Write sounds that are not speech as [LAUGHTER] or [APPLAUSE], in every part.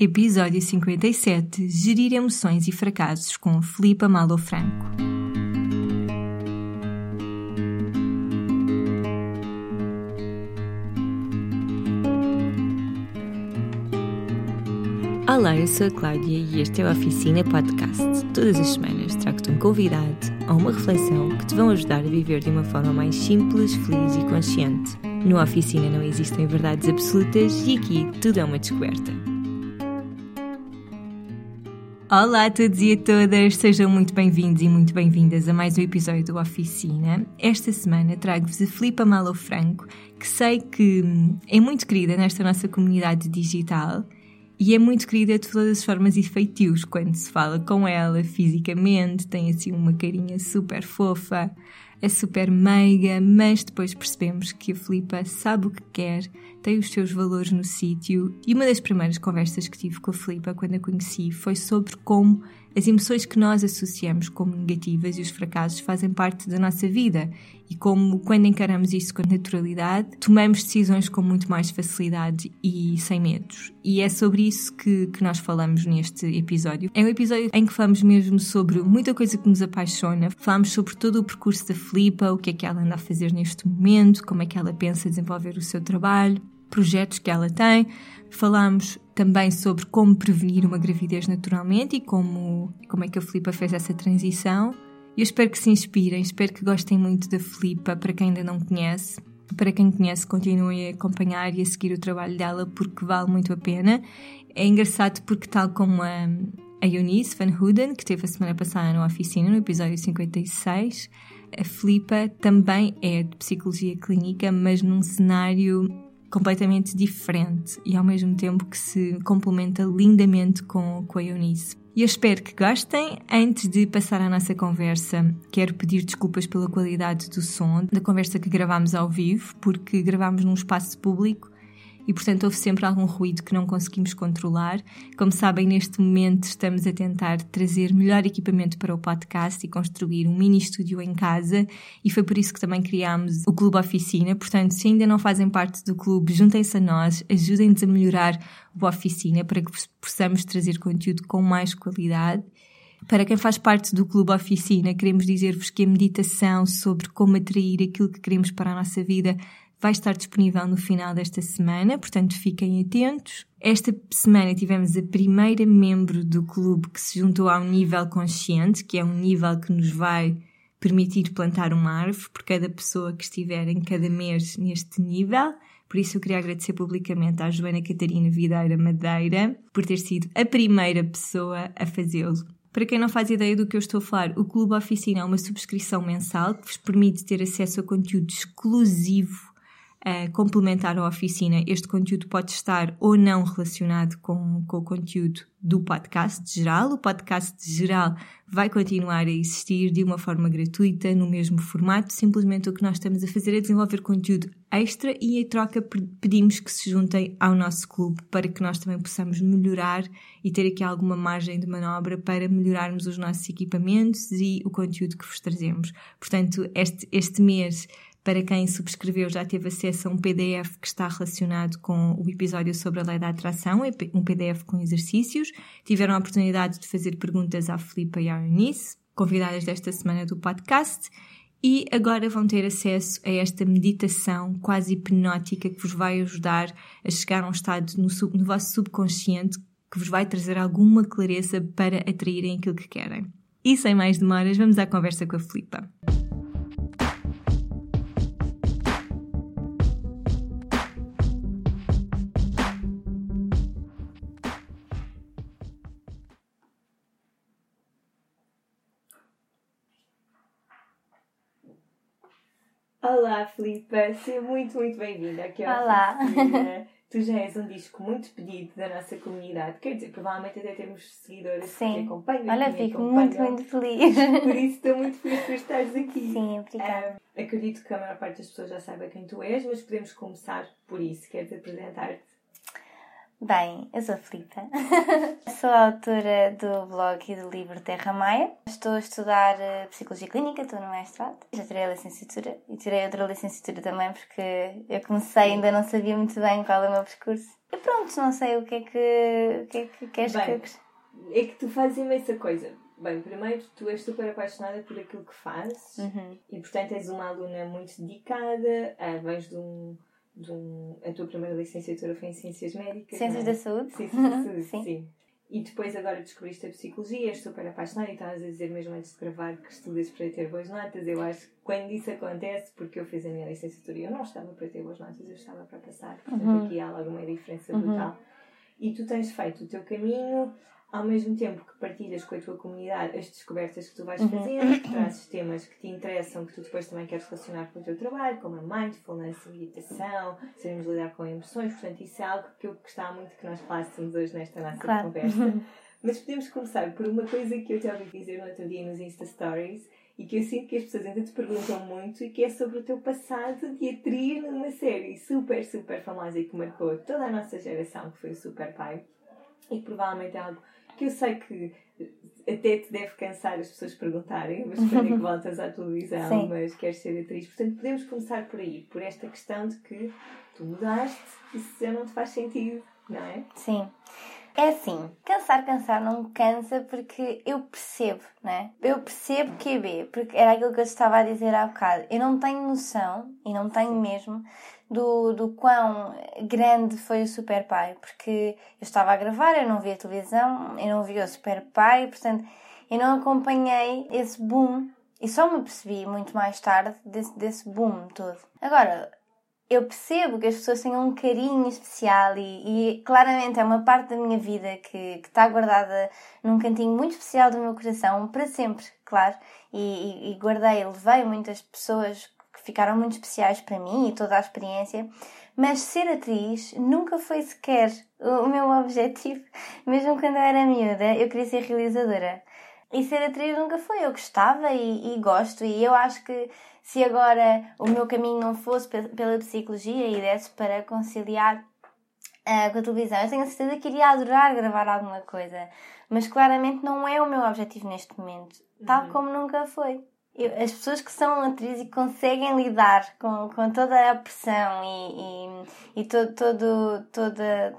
Episódio 57 Gerir emoções e fracassos com Filipa Malo Franco. Olá, eu sou a Cláudia e este é o Oficina Podcast. Todas as semanas trago-te um convidado ou uma reflexão que te vão ajudar a viver de uma forma mais simples, feliz e consciente. No Oficina não existem verdades absolutas e aqui tudo é uma descoberta. Olá a todos e a todas, sejam muito bem-vindos e muito bem-vindas a mais um episódio do Oficina. Esta semana trago-vos a Filipa Malo Franco, que sei que é muito querida nesta nossa comunidade digital e é muito querida de todas as formas e feitios quando se fala com ela fisicamente, tem assim uma carinha super fofa, é super meiga, mas depois percebemos que a Filipa sabe o que quer, tem os seus valores no sítio. E uma das primeiras conversas que tive com a Filipa quando a conheci foi sobre como as emoções que nós associamos como negativas e os fracassos fazem parte da nossa vida e como, quando encaramos isso com naturalidade, tomamos decisões com muito mais facilidade e sem medos. E é sobre isso que, que nós falamos neste episódio. É um episódio em que falamos mesmo sobre muita coisa que nos apaixona, falamos sobre todo o percurso da Filipa, o que é que ela anda a fazer neste momento, como é que ela pensa desenvolver o seu trabalho, projetos que ela tem. Falamos também sobre como prevenir uma gravidez naturalmente e como, como é que a Filipa fez essa transição. Eu espero que se inspirem, espero que gostem muito da Filipa, para quem ainda não conhece. Para quem conhece, continuem a acompanhar e a seguir o trabalho dela porque vale muito a pena. É engraçado porque, tal como a, a Eunice Van Hooden, que teve a semana passada na oficina, no episódio 56, a Filipa também é de psicologia clínica, mas num cenário completamente diferente e ao mesmo tempo que se complementa lindamente com, com a Eunice. E eu espero que gostem. Antes de passar à nossa conversa, quero pedir desculpas pela qualidade do som da conversa que gravámos ao vivo, porque gravámos num espaço público e, portanto, houve sempre algum ruído que não conseguimos controlar. Como sabem, neste momento estamos a tentar trazer melhor equipamento para o podcast e construir um mini estúdio em casa, e foi por isso que também criámos o Clube Oficina. Portanto, se ainda não fazem parte do clube, juntem-se a nós, ajudem-nos a melhorar o Oficina para que possamos trazer conteúdo com mais qualidade. Para quem faz parte do Clube Oficina, queremos dizer-vos que a meditação sobre como atrair aquilo que queremos para a nossa vida vai estar disponível no final desta semana, portanto fiquem atentos. Esta semana tivemos a primeira membro do clube que se juntou ao nível consciente, que é um nível que nos vai permitir plantar uma árvore por cada pessoa que estiver em cada mês neste nível. Por isso eu queria agradecer publicamente à Joana Catarina Videira Madeira por ter sido a primeira pessoa a fazê-lo. Para quem não faz ideia do que eu estou a falar, o Clube Oficina é uma subscrição mensal que vos permite ter acesso a conteúdo exclusivo uh, complementar a oficina, este conteúdo pode estar ou não relacionado com, com o conteúdo do podcast geral. O podcast geral vai continuar a existir de uma forma gratuita, no mesmo formato. Simplesmente o que nós estamos a fazer é desenvolver conteúdo extra e, em troca, pedimos que se juntem ao nosso clube para que nós também possamos melhorar e ter aqui alguma margem de manobra para melhorarmos os nossos equipamentos e o conteúdo que vos trazemos. Portanto, este, este mês para quem subscreveu, já teve acesso a um PDF que está relacionado com o episódio sobre a lei da atração, um PDF com exercícios. Tiveram a oportunidade de fazer perguntas à Filipa e à Eunice, convidadas desta semana do podcast. E agora vão ter acesso a esta meditação quase hipnótica que vos vai ajudar a chegar a um estado no, sub, no vosso subconsciente que vos vai trazer alguma clareza para atraírem aquilo que querem. E sem mais demoras, vamos à conversa com a Filipa. Olá, Filipa, seja muito, muito bem-vinda aqui ao Olá! [LAUGHS] Tu já és um disco muito pedido da nossa comunidade, quer dizer, provavelmente até temos seguidoras Sim. que acompanham. Olha, fico muito, muito feliz. [LAUGHS] Por isso estou muito feliz por estares aqui. Sim, obrigada. Um, acredito que a maior parte das pessoas já saiba quem tu és, mas podemos começar por isso. Queres apresentar-te? Bem, eu sou a Filipa, [LAUGHS] sou autora do blog e do livro Terra Maia. Estou a estudar eh, Psicologia Clínica, estou no mestrado. Já tirei a licenciatura e tirei outra licenciatura também porque eu comecei e ainda não sabia muito bem qual é o meu percurso. E pronto, não sei o que é que, o que, é que queres Bem, que eu... É que tu fazes imensa coisa. Bem, primeiro, tu és super apaixonada por aquilo que fazes Uhum. e, portanto, és uma aluna muito dedicada. Ah, vens de um, de um. A tua primeira licenciatura foi em Ciências Médicas. Ciências não é? da Saúde? Ciências da Saúde, [LAUGHS] Sim. sim. E depois agora descobriste a psicologia, és super apaixonada e estavas a dizer mesmo antes de gravar que estudas para ter boas notas. Eu acho que quando isso acontece, porque eu fiz a minha licenciatura e eu não estava para ter boas notas, eu estava para passar. Portanto, Uhum. aqui há logo uma diferença brutal. E tu tens feito o teu caminho, ao mesmo tempo que partilhas com a tua comunidade as descobertas que tu vais Uhum. fazendo, que trazes temas que te interessam, que tu depois também queres relacionar com o teu trabalho, como a mindfulness, a meditação, sabemos lidar com emoções, portanto isso é algo que eu gostava muito que nós falássemos hoje nesta nossa Claro. conversa. Mas podemos começar por uma coisa que eu te ouvi dizer no outro dia nos Insta Stories e que eu sinto que as pessoas ainda te perguntam muito e que é sobre o teu passado de atriz numa série super, super famosa e que marcou toda a nossa geração, que foi o Super Pai. E que provavelmente é algo que eu sei que até te deve cansar as pessoas perguntarem, mas quando é que [LAUGHS] voltas à televisão, Sim. mas queres ser atriz. Portanto, podemos começar por aí, por esta questão de que tu mudaste e se já não te faz sentido, não é? Sim. É assim, cansar, cansar não me cansa porque eu percebo, né? Eu percebo que é B, porque era aquilo que eu estava a dizer há bocado. Eu não tenho noção, e não tenho mesmo, do, do quão grande foi o Super Pai, porque eu estava a gravar, eu não via televisão, eu não via o Super Pai, portanto, eu não acompanhei esse boom e só me percebi muito mais tarde desse, desse boom todo. Agora, eu percebo que as pessoas têm um carinho especial e, e claramente é uma parte da minha vida que, que está guardada num cantinho muito especial do meu coração para sempre, claro. E, e, e guardei, levei muitas pessoas ficaram muito especiais para mim e toda a experiência, mas ser atriz nunca foi sequer o, meu objetivo. [LAUGHS] Mesmo quando eu era miúda, eu queria ser realizadora. E ser atriz nunca foi. Eu gostava e, e gosto, e eu acho que se agora o meu caminho não fosse pe- pela psicologia e desse para conciliar ah, com a televisão, eu tenho a certeza que iria adorar gravar alguma coisa. Mas claramente não é o meu objetivo neste momento, tal como nunca foi. As pessoas que são atrizes e conseguem lidar com, com toda a pressão e, e, e todo, todo, toda,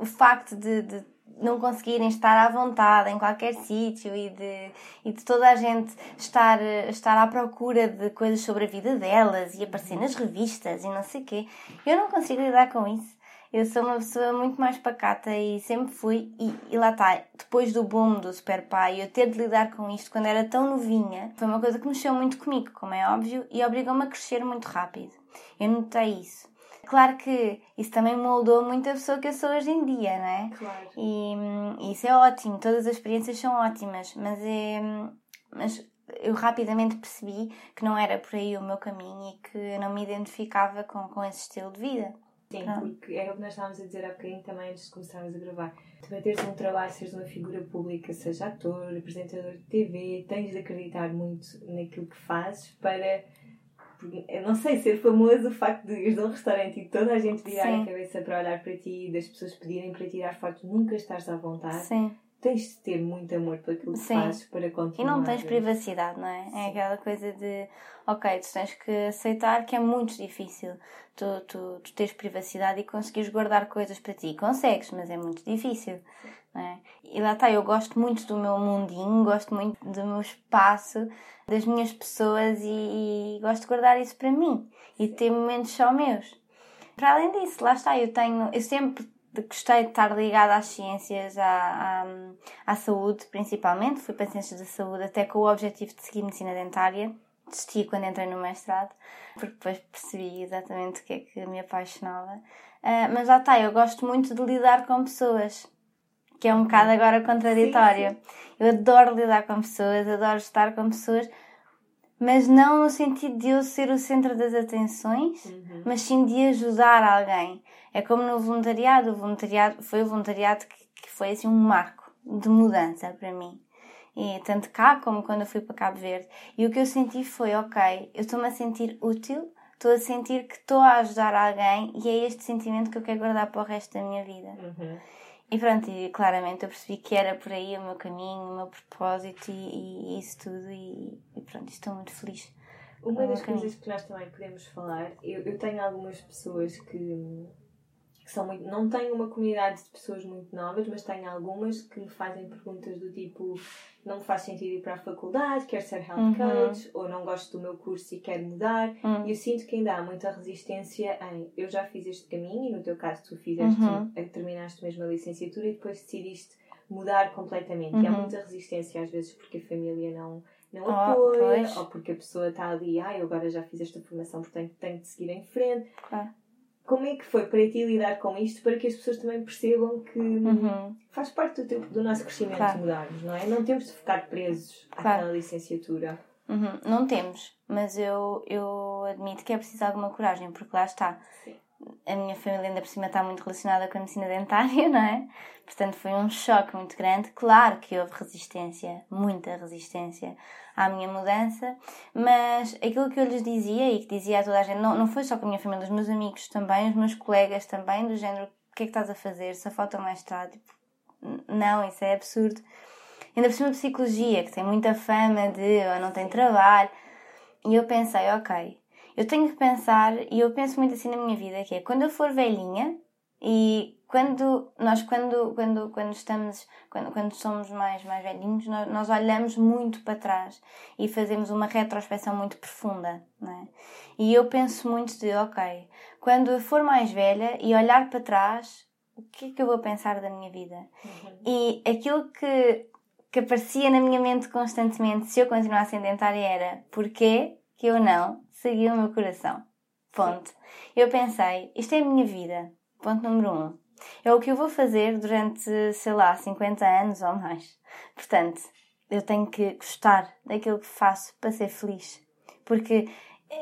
o facto de, de não conseguirem estar à vontade em qualquer sítio e de, e de toda a gente estar, estar à procura de coisas sobre a vida delas e aparecer nas revistas e não sei o quê. Eu não consigo lidar com isso. Eu sou uma pessoa muito mais pacata e sempre fui, e, e lá está, depois do boom do Super Pai, eu ter de lidar com isto quando era tão novinha, foi uma coisa que mexeu muito comigo, como é óbvio, e obrigou-me a crescer muito rápido. Eu notei isso. Claro que isso também moldou muito a pessoa que eu sou hoje em dia, não é? Claro. E hum, isso é ótimo, todas as experiências são ótimas, mas, é, hum, mas eu rapidamente percebi que não era por aí o meu caminho e que eu não me identificava com, com esse estilo de vida. Sim, Ah. porque era o que nós estávamos a dizer há bocadinho também antes de começarmos a gravar. Para teres um trabalho, seres uma figura pública, seja ator, apresentador de TV, tens de acreditar muito naquilo que fazes para, eu não sei, ser famoso, o facto de ires a um restaurante e toda a gente virar Sim. a cabeça para olhar para ti e das pessoas pedirem para tirar fotos, nunca estás à vontade. Sim. Tens de ter muito amor por aquilo que Sim. fazes para E continuar. não tens privacidade, não é? É aquela coisa de, ok, tu tens que aceitar que é muito difícil tu, tu, tu teres privacidade e conseguires guardar coisas para ti. Consegues, mas é muito difícil, não é? E lá está, eu gosto muito do meu mundinho, gosto muito do meu espaço, das minhas pessoas e, e gosto de guardar isso para mim e ter momentos só meus. Para além disso, lá está, eu tenho, eu sempre gostei de estar ligada às ciências, à, à, à saúde principalmente, fui para ciências da saúde até com o objetivo de seguir medicina dentária. Desisti quando entrei no mestrado, porque depois percebi exatamente o que é que me apaixonava. Ah, mas lá está, eu gosto muito de lidar com pessoas, que é um bocado agora contraditório. Eu adoro lidar com pessoas, adoro estar com pessoas, mas não no sentido de eu ser o centro das atenções, Uhum. mas sim de ajudar alguém. É como no voluntariado, o voluntariado foi o voluntariado que, que foi assim um marco de mudança para mim. E tanto cá como quando eu fui para Cabo Verde. E o que eu senti foi, ok, eu estou-me a sentir útil, estou a sentir que estou a ajudar alguém e é este sentimento que eu quero guardar para o resto da minha vida. Uhum. E pronto, e claramente eu percebi que era por aí o meu caminho, o meu propósito e, e isso tudo e, e pronto, estou muito feliz. Uma das coisas que nós também podemos falar, eu, eu tenho algumas pessoas que, que são muito. Não tenho uma comunidade de pessoas muito novas, mas tenho algumas que me fazem perguntas do tipo: não me faz sentido ir para a faculdade, quero ser health uhum. coach, ou não gosto do meu curso e quero mudar. Uhum. E eu sinto que ainda há muita resistência em eu já fiz este caminho, e no teu caso tu fizeste, uhum. Eh, terminaste mesmo a licenciatura e depois decidiste mudar completamente. E há uhum. muita resistência às vezes porque a família não não oh, apoia, ou porque a pessoa está ali, ah, eu agora já fiz esta formação, portanto tenho de seguir em frente. Ah como é que foi para ti lidar com isto para que as pessoas também percebam que uhum. faz parte do, teu, do nosso crescimento claro. mudarmos, não é? Não temos de ficar presos claro. àquela licenciatura. Uhum. Não temos, mas eu, eu admito que é preciso alguma coragem, porque lá está. Sim a minha família ainda por cima está muito relacionada com a medicina dentária, [LAUGHS] não é? Portanto, foi um choque muito grande. Claro que houve resistência, muita resistência à minha mudança, mas aquilo que eu lhes dizia e que dizia a toda a gente, não, não foi só com a minha família, os meus amigos também, os meus colegas também, do género: o que é que estás a fazer? Só falta mais mestrado? Tipo, não, isso é absurdo. Ainda por cima, psicologia, que tem muita fama de eu não tenho trabalho. E eu pensei: ok, eu tenho que pensar, e eu penso muito assim na minha vida, que é quando eu for velhinha e quando nós quando quando quando estamos quando, quando somos mais mais velhinhos nós, nós olhamos muito para trás e fazemos uma retrospecção muito profunda não é? e eu penso muito de ok quando eu for mais velha e olhar para trás o que é que eu vou pensar da minha vida uhum. e aquilo que que aparecia na minha mente constantemente se eu continuasse a dentária era porquê que eu não segui o meu coração. Ponto. Eu pensei, isto é a minha vida. Ponto número um. É o que eu vou fazer durante, sei lá, 50 anos ou mais. Portanto, eu tenho que gostar daquilo que faço para ser feliz. Porque,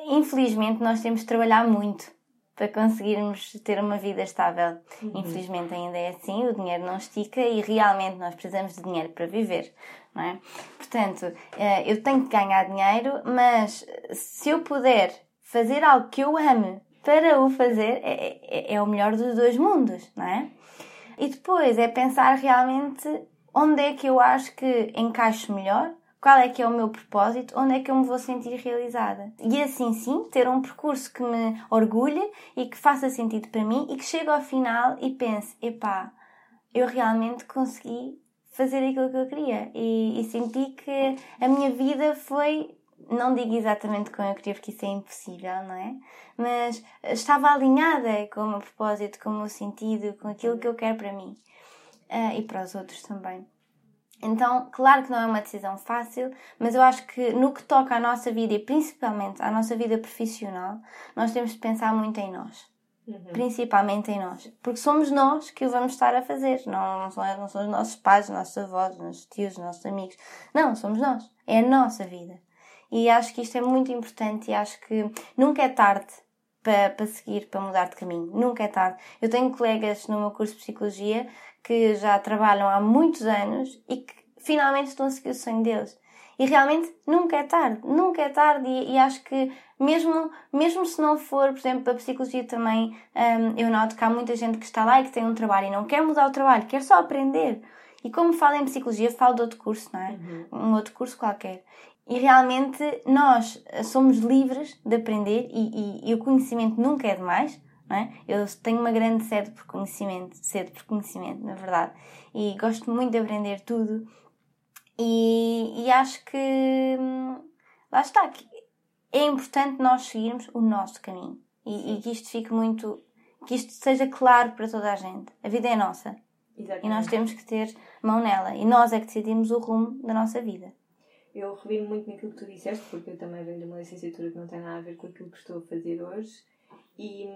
infelizmente, nós temos de trabalhar muito para conseguirmos ter uma vida estável. Uhum. Infelizmente ainda é assim, o dinheiro não estica e realmente nós precisamos de dinheiro para viver não é? Portanto, eh, eu tenho que ganhar dinheiro, mas se eu puder fazer algo que eu ame para o fazer, é, é, é o melhor dos dois mundos, não é? E depois é pensar realmente onde é que eu acho que encaixo melhor, qual é que é o meu propósito, onde é que eu me vou sentir realizada. E assim sim, ter um percurso que me orgulhe e que faça sentido para mim e que chegue ao final e pense, epá, eu realmente consegui fazer aquilo que eu queria. E, e senti que a minha vida foi não digo exatamente como eu queria, porque isso é impossível, não é? Mas estava alinhada com o meu propósito, com o meu sentido, com aquilo que eu quero para mim uh, e para os outros também. Então, claro que não é uma decisão fácil, mas eu acho que no que toca à nossa vida e principalmente à nossa vida profissional, nós temos de pensar muito em nós. Uhum. Principalmente em nós. Porque somos nós que o vamos estar a fazer. Não, não, são, não são os nossos pais, os nossos avós, os nossos tios, os nossos amigos. Não, somos nós. É a nossa vida. E acho que isto é muito importante e acho que nunca é tarde para, para seguir, para mudar de caminho. Nunca é tarde. Eu tenho colegas no meu curso de Psicologia que já trabalham há muitos anos e que finalmente estão a seguir o sonho deles. E realmente nunca é tarde, nunca é tarde, e, e acho que mesmo, mesmo se não for, por exemplo, a psicologia também, um, eu noto que há muita gente que está lá e que tem um trabalho e não quer mudar o trabalho, quer só aprender. E como falo em psicologia, falo de outro curso, não é? Uhum. Um outro curso qualquer. E realmente nós somos livres de aprender e, e, e o conhecimento nunca é demais. É? Eu tenho uma grande sede por conhecimento, sede por conhecimento, na verdade. E gosto muito de aprender tudo e, e acho que hum, lá está, que é importante nós seguirmos o nosso caminho e, e, que isto fique muito, que isto seja claro para toda a gente. A vida é nossa Exatamente. e nós temos que ter mão nela e nós é que decidimos o rumo da nossa vida. Eu reviro muito naquilo que tu disseste, porque eu também venho de uma licenciatura que não tem nada a ver com aquilo que estou a fazer hoje. E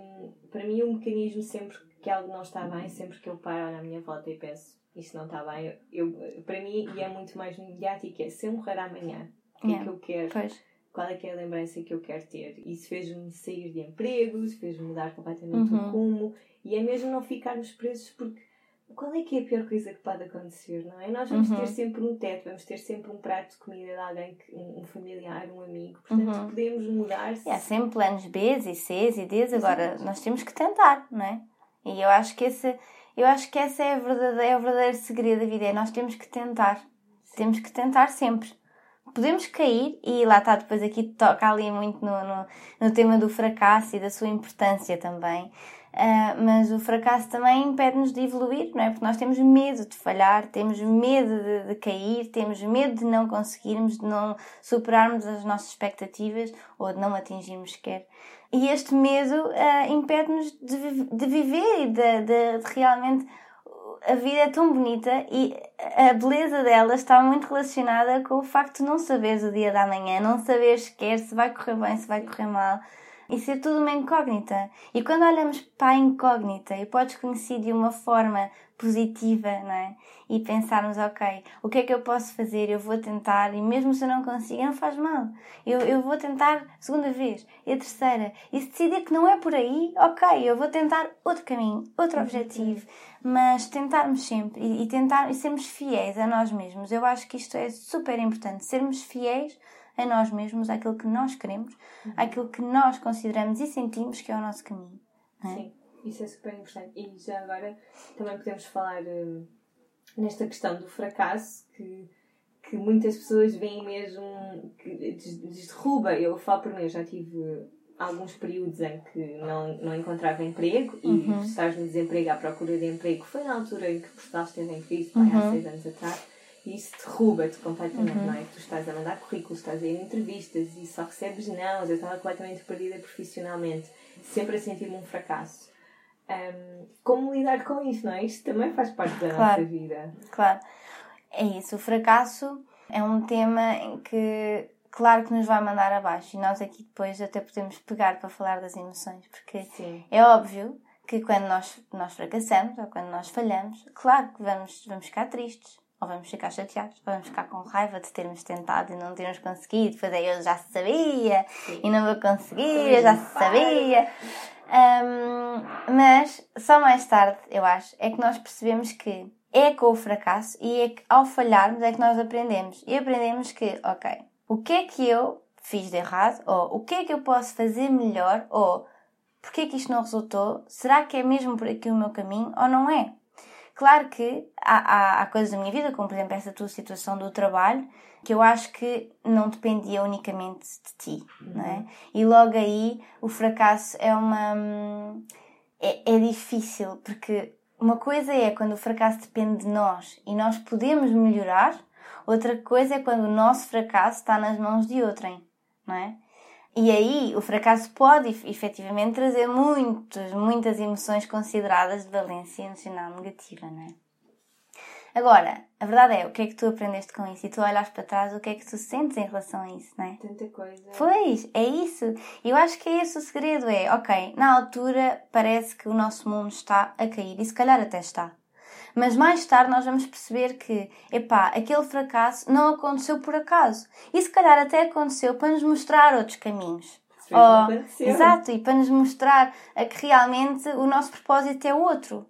para mim, o mecanismo sempre que algo não está bem, sempre que eu paro na minha volta e penso isto não está bem. Eu, para mim, e é muito mais mediático, é se eu morrer amanhã, o que yeah. é que eu quero? Pois. Qual é que é a lembrança que eu quero ter? Isso fez-me sair de empregos, fez-me mudar completamente uhum. o rumo. E é mesmo não ficarmos presos porque qual é que é a pior coisa que pode acontecer, não é? Nós vamos uhum. ter sempre um teto, vamos ter sempre um prato de comida de alguém, um familiar, um amigo. Portanto, uhum. podemos mudar. -se. há sempre planos B e C e Ds. Agora, nós temos que tentar, não é? E eu acho que esse eu acho que essa é, a verdadeira, é o verdadeiro segredo da vida. É nós temos que tentar. Temos que tentar sempre. Podemos cair, e lá está, depois aqui toca ali muito no, no, no tema do fracasso e da sua importância também. Uh, mas o fracasso também impede-nos de evoluir, não é? Porque nós temos medo de falhar, temos medo de, de, cair, temos medo de não conseguirmos, de não superarmos as nossas expectativas ou de não atingirmos sequer. E este medo uh, impede-nos de, de, viver e de, de, realmente. A vida é tão bonita e a beleza dela está muito relacionada com o facto de não saberes o dia da manhã, não saberes sequer se vai correr bem, se vai correr mal e ser tudo uma incógnita. E quando olhamos para a incógnita e podes conhecer de uma forma positiva, não é? E pensarmos, ok, o que é que eu posso fazer? Eu vou tentar, e mesmo se eu não consigo, não faz mal. Eu, eu vou tentar segunda vez, e a terceira. E se decidir que não é por aí, ok, eu vou tentar outro caminho, outro objetivo. Mas tentarmos sempre e, e tentar e sermos fiéis a nós mesmos. Eu acho que isto é super importante. Sermos fiéis a nós mesmos, àquilo que nós queremos, uhum. àquilo que nós consideramos e sentimos que é o nosso caminho. É? Sim, isso é super importante. E já agora também podemos falar hum, nesta questão do fracasso que, que muitas pessoas veem mesmo que lhes derruba. Eu falo por mim, eu já tive alguns períodos em que não, não encontrava emprego e uhum. estás no desemprego à procura de emprego. Foi na altura em que Portugal esteve em crise, uhum. há seis anos atrás e isso derruba-te completamente, uhum. não é? Tu estás a mandar currículos, estás a ir entrevistas e só recebes não. Eu estava completamente perdida profissionalmente, sempre a sentir-me um fracasso. Um, como lidar com isso, não é? Isto também faz parte da claro. nossa vida. Claro, é isso. O fracasso é um tema em que, claro, que nos vai mandar abaixo e nós aqui depois até podemos pegar para falar das emoções, porque Sim. é óbvio que quando nós, nós fracassamos ou quando nós falhamos, claro que vamos, vamos ficar tristes, ou vamos ficar chateados, ou vamos ficar com raiva de termos tentado e não termos conseguido, depois aí eu já sabia Sim. e não vou conseguir, eu já sabia. Um, mas só mais tarde, eu acho, é que nós percebemos que é com o fracasso e é que ao falharmos é que nós aprendemos. E aprendemos que, ok, o que é que eu fiz de errado? Ou o que é que eu posso fazer melhor? Ou porquê é que isto não resultou? Será que é mesmo por aqui o meu caminho ou não é? Claro que há, há, há coisas da minha vida, como por exemplo essa tua situação do trabalho, que eu acho que não dependia unicamente de ti, uhum. não é? E logo aí o fracasso é uma. É, é difícil, porque uma coisa é quando o fracasso depende de nós e nós podemos melhorar, outra coisa é quando o nosso fracasso está nas mãos de outrem, não é? E aí o fracasso pode efetivamente trazer muitas, muitas emoções consideradas de valência emocional negativa, não é? Agora, a verdade é, o que é que tu aprendeste com isso? E tu olhas para trás, o que é que tu sentes em relação a isso, não é? Tanta coisa. Pois, é isso. Eu acho que é esse o segredo, é, ok, na altura parece que o nosso mundo está a cair, e se calhar até está. Mas mais tarde nós vamos perceber que, epá, aquele fracasso não aconteceu por acaso. E se calhar até aconteceu para nos mostrar outros caminhos. Oh, exato, e para nos mostrar que realmente o nosso propósito é outro.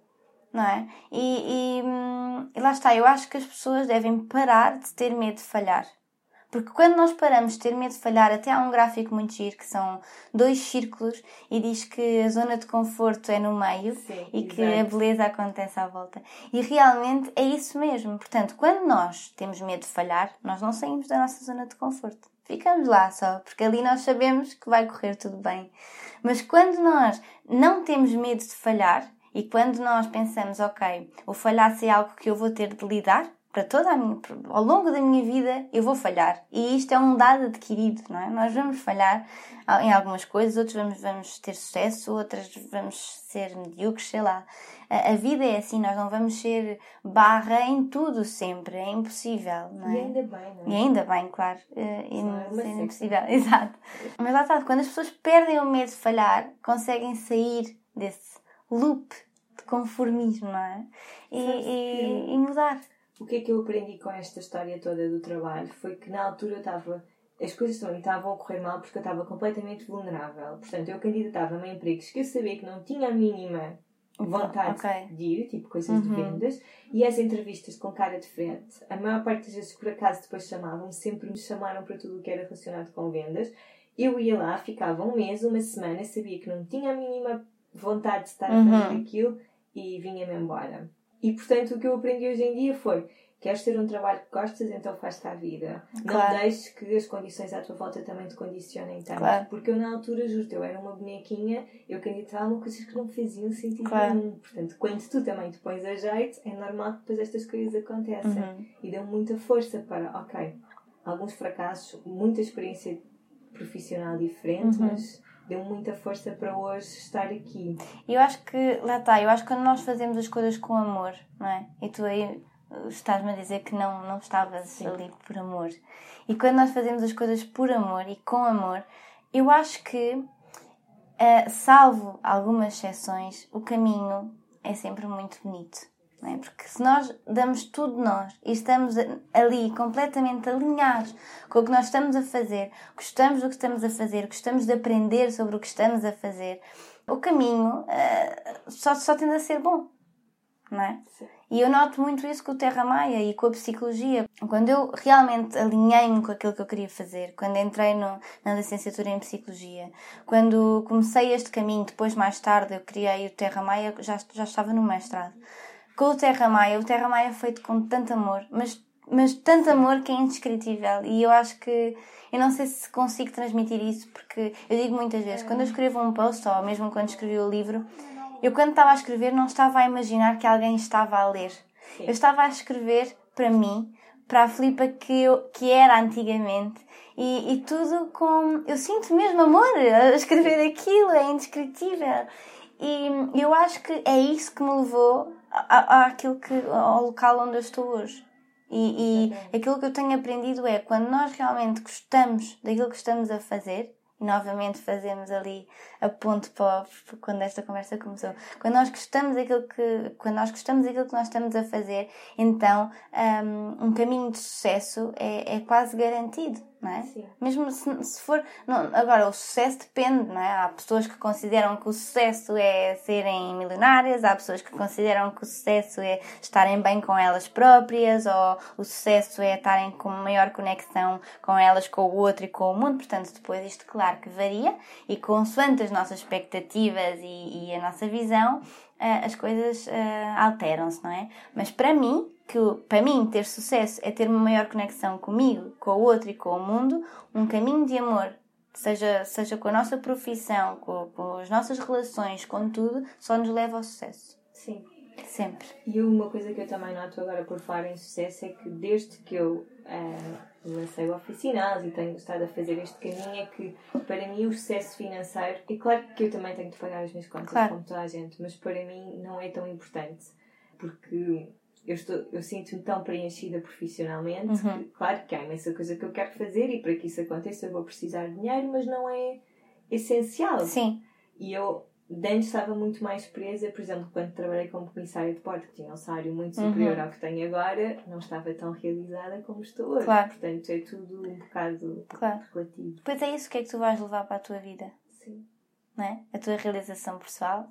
Não é? E, e, hum, e lá está, eu acho que as pessoas devem parar de ter medo de falhar. Porque quando nós paramos de ter medo de falhar, até há um gráfico muito giro que são dois círculos e diz que a zona de conforto é no meio Sim, e que a beleza acontece à volta. E realmente é isso mesmo. Portanto, quando nós temos medo de falhar, nós não saímos da nossa zona de conforto. Ficamos lá só, porque ali nós sabemos que vai correr tudo bem. Mas quando nós não temos medo de falhar e quando nós pensamos, ok, o falhar é algo que eu vou ter de lidar, para toda a minha, ao longo da minha vida eu vou falhar e isto é um dado adquirido, não é? Nós vamos falhar em algumas coisas, outros vamos, vamos ter sucesso, outras vamos ser medíocres, sei lá. A, a, vida é assim, nós não vamos ser barra em tudo sempre, é impossível, não é? E ainda bem, não é? E ainda bem, claro, é, é impossível, [LAUGHS] exato. Mas lá está, quando as pessoas perdem o medo de falhar, conseguem sair desse loop de conformismo, não é? E, e, e mudar o que é que eu aprendi com esta história toda do trabalho foi que na altura eu estava. As coisas também estavam a correr mal porque eu estava completamente vulnerável. Portanto, eu candidatava-me a empregos que eu sabia que não tinha a mínima vontade okay. de ir, tipo coisas uhum. de vendas, e as entrevistas com cara de frente, a maior parte das vezes por acaso depois chamavam, sempre me chamaram para tudo o que era relacionado com vendas. Eu ia lá, ficava um mês, uma semana, sabia que não tinha a mínima vontade de estar a fazer uhum. aquilo e vinha-me embora. E portanto o que eu aprendi hoje em dia foi Queres ter um trabalho que gostas, então faz-te à vida. Claro. Não deixes que as condições à tua volta também te condicionem tanto. Claro. Porque eu, na altura, juro eu era uma bonequinha, eu em coisas que não faziam sentido claro. nenhum. Portanto, quando tu também te pões a jeito, é normal que depois estas coisas aconteçam. Uhum. E deu muita força para, ok, alguns fracassos, muita experiência profissional diferente, uhum. mas deu muita força para hoje estar aqui. Eu acho que, lá está, eu acho que quando nós fazemos as coisas com amor, não é? E tu aí estás-me a dizer que não, não estavas Sim. ali por amor. E quando nós fazemos as coisas por amor e com amor, eu acho que, uh, salvo algumas exceções, o caminho é sempre muito bonito. É? Porque se nós damos tudo nós e estamos ali completamente alinhados com o que nós estamos a fazer, gostamos do que estamos a fazer, gostamos de aprender sobre o que estamos a fazer, o caminho uh, só, só tende a ser bom. Não é? Sim. E eu noto muito isso com o Terra Maia e com a psicologia. Quando eu realmente alinhei-me com aquilo que eu queria fazer, quando entrei no, na licenciatura em psicologia, quando comecei este caminho, depois mais tarde eu criei o Terra Maia, já, já estava no mestrado. Com o Terra Maia, o Terra Maia é feito com tanto amor, mas, mas tanto amor que é indescritível. E eu acho que eu não sei se consigo transmitir isso, porque eu digo muitas vezes, quando eu escrevo um post, ou mesmo quando escrevi o livro, eu, quando estava a escrever, não estava a imaginar que alguém estava a ler. Sim. Eu estava a escrever para mim, para a Filipa que, eu, que era antigamente. E, e tudo com. Eu sinto mesmo amor a escrever aquilo, é indescritível. E eu acho que é isso que me levou àquilo que, ao local onde eu estou hoje. E, e aquilo que eu tenho aprendido é quando nós realmente gostamos daquilo que estamos a fazer, e novamente fazemos ali a ponte para quando esta conversa começou. Quando nós gostamos daquilo que, quando nós gostamos daquilo que nós estamos a fazer, então um, um caminho de sucesso é, é quase garantido é? Mesmo se, se for. Não, agora, o sucesso depende, não é? Há pessoas que consideram que o sucesso é serem milionárias, há pessoas que consideram que o sucesso é estarem bem com elas próprias, ou o sucesso é estarem com maior conexão com elas, com o outro e com o mundo. Portanto, depois isto, claro que varia, e consoante as nossas expectativas e, e a nossa visão, uh, as coisas uh, alteram-se, não é? Mas para mim, que para mim ter sucesso é ter uma maior conexão comigo, com o outro e com o mundo, um caminho de amor, seja, seja com a nossa profissão, com, com as nossas relações, com tudo, só nos leva ao sucesso. Sim. Sempre. E uma coisa que eu também noto agora por falar em sucesso é que desde que eu uh, lancei o Oficinais e tenho estado a fazer este caminho é que para mim o sucesso financeiro, e claro que eu também tenho de pagar as minhas contas claro. como toda a gente, mas para mim não é tão importante porque eu, estou, eu sinto-me tão preenchida profissionalmente uhum. que, claro que há imensa coisa que eu quero fazer e para que isso aconteça eu vou precisar de dinheiro, mas não é essencial. Sim. E eu, antes estava muito mais presa, por exemplo, quando trabalhei como comissária de porto, que tinha um salário muito superior uhum. ao que tenho agora, não estava tão realizada como estou hoje. Claro. Portanto, é tudo um bocado claro. relativo. Pois é isso que é que tu vais levar para a tua vida. Sim. Não é? A tua realização pessoal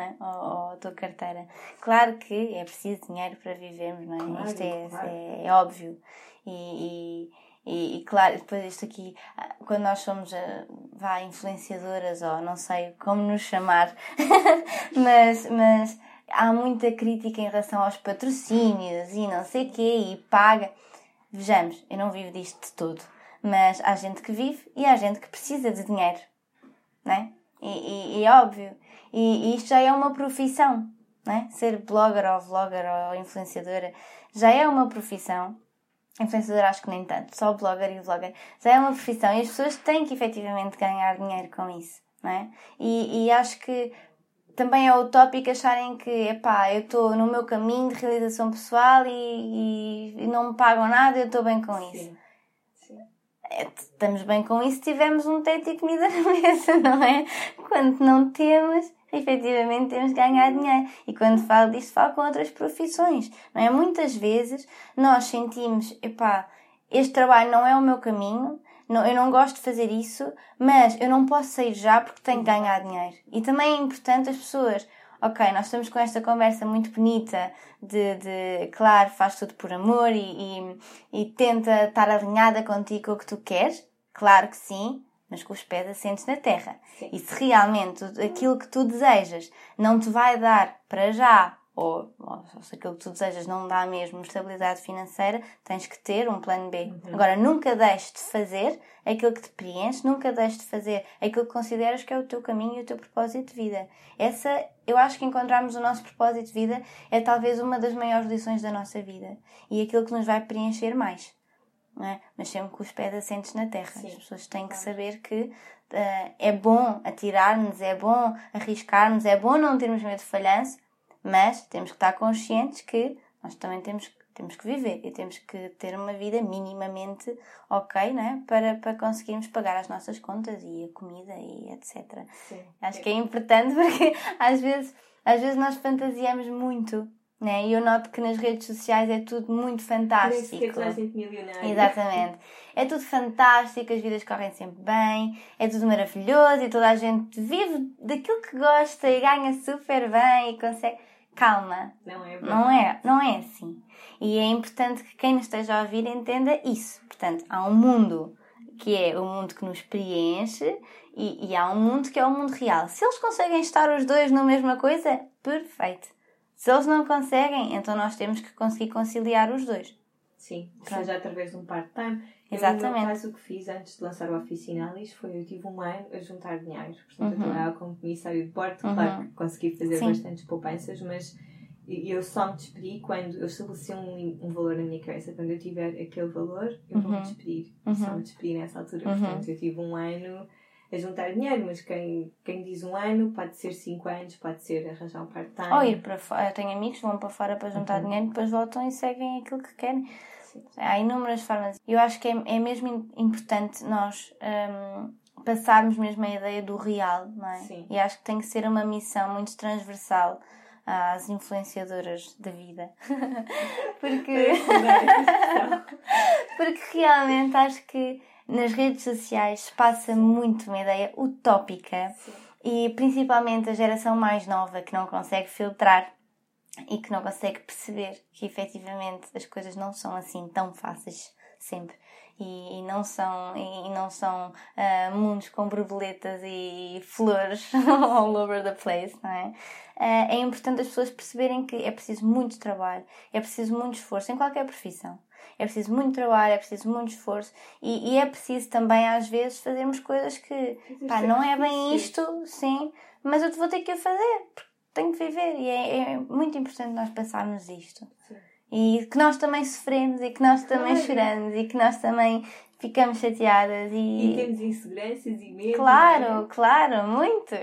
é? ou, ou a tua carteira. Claro que é preciso dinheiro para vivermos, não é? Claro, isto é, claro. é, é, óbvio. E, e, e, claro, depois isto aqui, quando nós somos eh, vá, influenciadoras ou não sei como nos chamar, [LAUGHS] mas, mas há muita crítica em relação aos patrocínios e não sei o quê, e paga. Vejamos, eu não vivo disto de todo, mas há gente que vive e há gente que precisa de dinheiro, não é? E, e, e é óbvio. E, isto já é uma profissão, né? Ser blogger ou vlogger ou influenciadora já é uma profissão. Influenciadora acho que nem tanto, só blogger e vlogger. Já é uma profissão e as pessoas têm que efetivamente ganhar dinheiro com isso, não é? E, e acho que também é utópico acharem que, epá, eu estou no meu caminho de realização pessoal e, e, não me pagam nada, eu estou bem com Sim. isso. É, estamos bem com isso se tivermos um teto e comida na [LAUGHS] mesa, não é? Quando não temos, efetivamente temos que ganhar dinheiro. E quando falo disto, falo com outras profissões, não é? Muitas vezes nós sentimos, epá, este trabalho não é o meu caminho, não, eu não gosto de fazer isso, mas eu não posso sair já porque tenho que ganhar dinheiro. E também é importante as pessoas ok, nós estamos com esta conversa muito bonita de, de claro, faz tudo por amor e, e, e, tenta estar alinhada contigo com o que tu queres, claro que sim, mas com os pés assentes na terra. Sim. E se realmente aquilo que tu desejas não te vai dar para já ou, ou se aquilo que tu desejas não dá mesmo estabilidade financeira, tens que ter um plano B. Uhum. Agora, nunca deixes de fazer aquilo que te preenche, nunca deixes de fazer aquilo que consideras que é o teu caminho e o teu propósito de vida. Essa, eu acho que encontrarmos o nosso propósito de vida é talvez uma das maiores lições da nossa vida e aquilo que nos vai preencher mais. É? Mas sempre com os pés assentes na terra. Sim, As pessoas têm que saber que uh, é bom atirar-nos, é bom arriscar-nos, é bom não termos medo de falhanço, mas temos que estar conscientes que nós também temos, temos que viver e temos que ter uma vida minimamente ok, né? Para, para conseguirmos pagar as nossas contas e a comida e etc. Sim. Acho que é importante [LAUGHS] porque às vezes, às vezes nós fantasiamos muito né? E eu noto que nas redes sociais é tudo muito fantástico. milionário. Exatamente. É tudo fantástico, as vidas correm sempre bem, é tudo maravilhoso e toda a gente vive daquilo que gosta e ganha super bem e consegue calma. Não é Não é, não é assim. E é importante que quem nos esteja a ouvir entenda isso. Portanto, há um mundo que é o mundo que nos preenche e, e há um mundo que é o mundo real. Se eles conseguem estar os dois na mesma coisa, perfeito. Se eles não conseguem, então nós temos que conseguir conciliar os dois. Sim, Pronto. seja através de um part-time. Exatamente. Meu caso, o que fiz antes de lançar o Oficinalis foi eu tive um ano a juntar dinheiro. Portanto, uhum. eu trabalhava como comissário de bordo. Uhum. Claro que consegui fazer Sim. bastantes poupanças, mas eu só me despedi quando eu estabeleci um, um valor na minha cabeça. Quando eu tiver aquele valor, eu vou me uhum. despedir. Uhum. Só me despedi nessa altura. Uhum. Portanto, eu tive um ano a juntar dinheiro, mas quem, quem diz um ano pode ser cinco anos, pode ser arranjar um part-time. Ou ir para fora. Eu tenho amigos que vão para fora para juntar uhum. dinheiro, depois voltam e seguem aquilo que querem. Há inúmeras formas. Eu acho que é, é mesmo importante nós um, passarmos mesmo a ideia do real, não é? Sim. E acho que tem que ser uma missão muito transversal às influenciadoras da vida. [LAUGHS] porque... [LAUGHS] porque realmente acho que nas redes sociais passa muito uma ideia utópica Sim. e principalmente a geração mais nova que não consegue filtrar e que não consegue perceber que efetivamente as coisas não são assim tão fáceis sempre e, e não são e, não são uh, mundos com borboletas e flores [LAUGHS] all over the place, não é? Uh, é importante as pessoas perceberem que é preciso muito trabalho, é preciso muito esforço em qualquer profissão. É preciso muito trabalho, é preciso muito esforço e, e é preciso também às vezes fazermos coisas que pá, não é bem isto, sim, mas eu vou ter que o fazer porque tenho que viver e é, é muito importante nós pensarmos isto. Sim. E que nós também sofremos e que nós também claro. choramos e que nós também ficamos chateadas e. E temos inseguranças e medo. Claro, é? claro, muitos.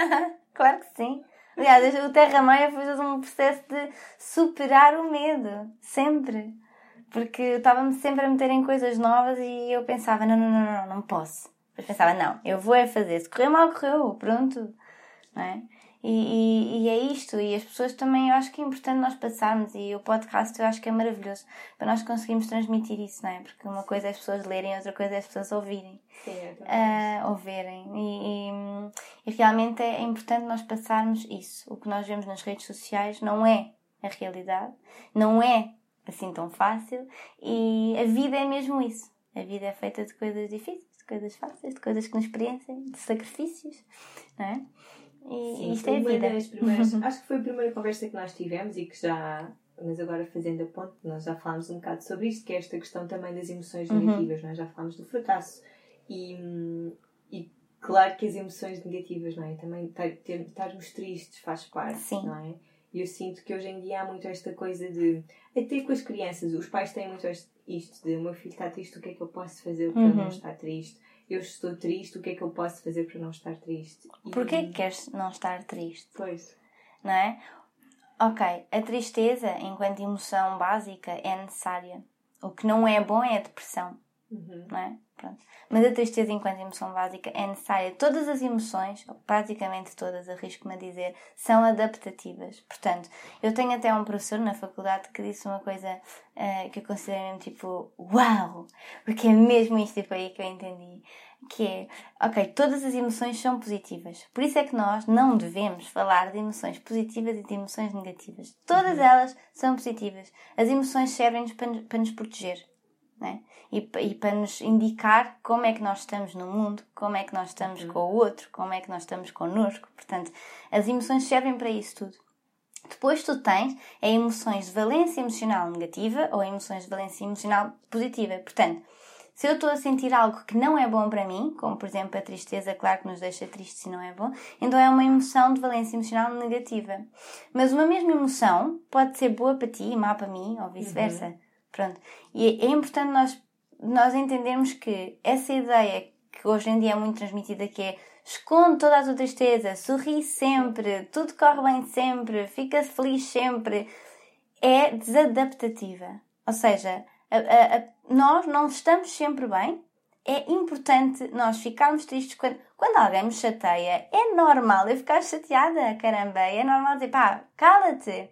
[LAUGHS] claro que sim. Aliás, o Terra Maia foi todo um processo de superar o medo. Sempre. Porque estava-me sempre a meter em coisas novas e eu pensava, não, não, não, não, não posso. Depois pensava, não, eu vou é fazer. Se correr mal, correu, pronto. Não é? E, e, e, é isto, e as pessoas também, eu acho que é importante nós passarmos, e o podcast eu acho que é maravilhoso para nós conseguirmos transmitir isso, não é? Porque uma coisa é as pessoas lerem, outra coisa é as pessoas ouvirem. Sim, uh, ouvirem. E, e, e, realmente é importante nós passarmos isso. O que nós vemos nas redes sociais não é a realidade, não é assim tão fácil e a vida é mesmo isso. A vida é feita de coisas difíceis, de coisas fáceis, de coisas que nos preenchem, de sacrifícios, não é? E Sim, isto é a vida. [LAUGHS] Acho que foi a primeira conversa que nós tivemos e que já, mas agora fazendo a ponte, nós já falámos um bocado sobre isto, que é esta questão também das emoções uhum. negativas, uhum. nós já falámos do fracasso e, e claro que as emoções negativas, não é? Também estarmos tristes faz parte, Sim. não é? E eu sinto que hoje em dia há muito esta coisa de. Até com as crianças, os pais têm muito isto de: o meu filho está triste, o que é que eu posso fazer para uhum. não estar triste? Eu estou triste, o que é que eu posso fazer para não estar triste? E... Porquê que queres não estar triste? Pois. Não é? Ok, a tristeza, enquanto emoção básica, é necessária. O que não é bom é a depressão. Uhum. Não é? Pronto. Mas a tristeza, enquanto emoção básica, é necessária. Todas as emoções, praticamente todas, arrisco-me a dizer, são adaptativas. Portanto, eu tenho até um professor na faculdade que disse uma coisa uh, que eu considero mesmo tipo, uau! Porque é mesmo isto tipo aí que eu entendi. Que é, ok, todas as emoções são positivas. Por isso é que nós não devemos falar de emoções positivas e de emoções negativas. Todas uhum. elas são positivas. As emoções servem-nos para, para nos proteger né? E, e, para nos indicar como é que nós estamos no mundo, como é que nós estamos uhum. com o outro, como é que nós estamos connosco. Portanto, as emoções servem para isso tudo. Depois tu tens é emoções de valência emocional negativa ou emoções de valência emocional positiva. Portanto, se eu estou a sentir algo que não é bom para mim, como por exemplo a tristeza, claro que nos deixa tristes se não é bom, então é uma emoção de valência emocional negativa. Mas uma mesma emoção pode ser boa para ti e má para mim, ou vice-versa. Uhum. Pronto. E é importante nós, nós entendermos que essa ideia que hoje em dia é muito transmitida que é esconde toda a tua tristeza, sorri sempre, tudo corre bem sempre, fica feliz sempre, é desadaptativa. Ou seja, a, a, a, nós não estamos sempre bem. É importante nós ficarmos tristes quando, quando alguém me chateia. É normal eu ficar chateada, caramba. É normal dizer, pá, cala-te,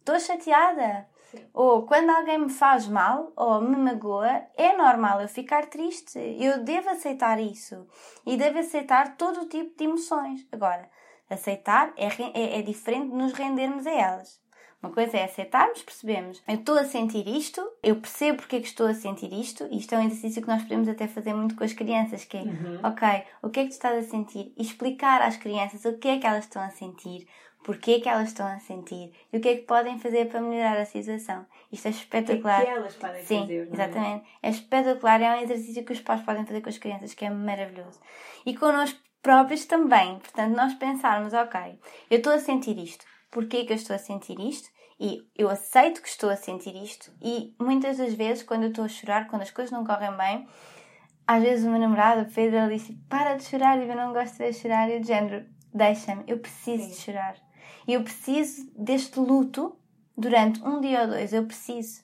estou chateada. Ou quando alguém me faz mal ou me magoa, é normal eu ficar triste. Eu devo aceitar isso. E devo aceitar todo o tipo de emoções. Agora, aceitar é, é, é diferente de nos rendermos a elas. Uma coisa é aceitarmos, percebemos, eu estou a sentir isto, eu percebo porque é que estou a sentir isto, isto é um exercício que nós podemos até fazer muito com as crianças, que é, uhum. ok, o que é que tu estás a sentir? E explicar às crianças o que é que elas estão a sentir, porquê que elas estão a sentir e o que é que podem fazer para melhorar a situação. Isto é espetacular. O que, é que elas podem Sim, fazer? Sim, exatamente. É? é espetacular, é um exercício que os pais podem fazer com as crianças, que é maravilhoso. E connosco próprios também. Portanto, nós pensarmos, ok, eu estou a sentir isto. Porquê que eu estou a sentir isto? E eu aceito que estou a sentir isto. E muitas das vezes, quando eu estou a chorar, quando as coisas não correm bem, às vezes o meu namorado, o Pedro, ele disse: Para de chorar, e eu não gosto de ver chorar. E o género, deixa-me, eu preciso Sim. de chorar. Eu preciso deste luto durante um dia ou dois. Eu preciso.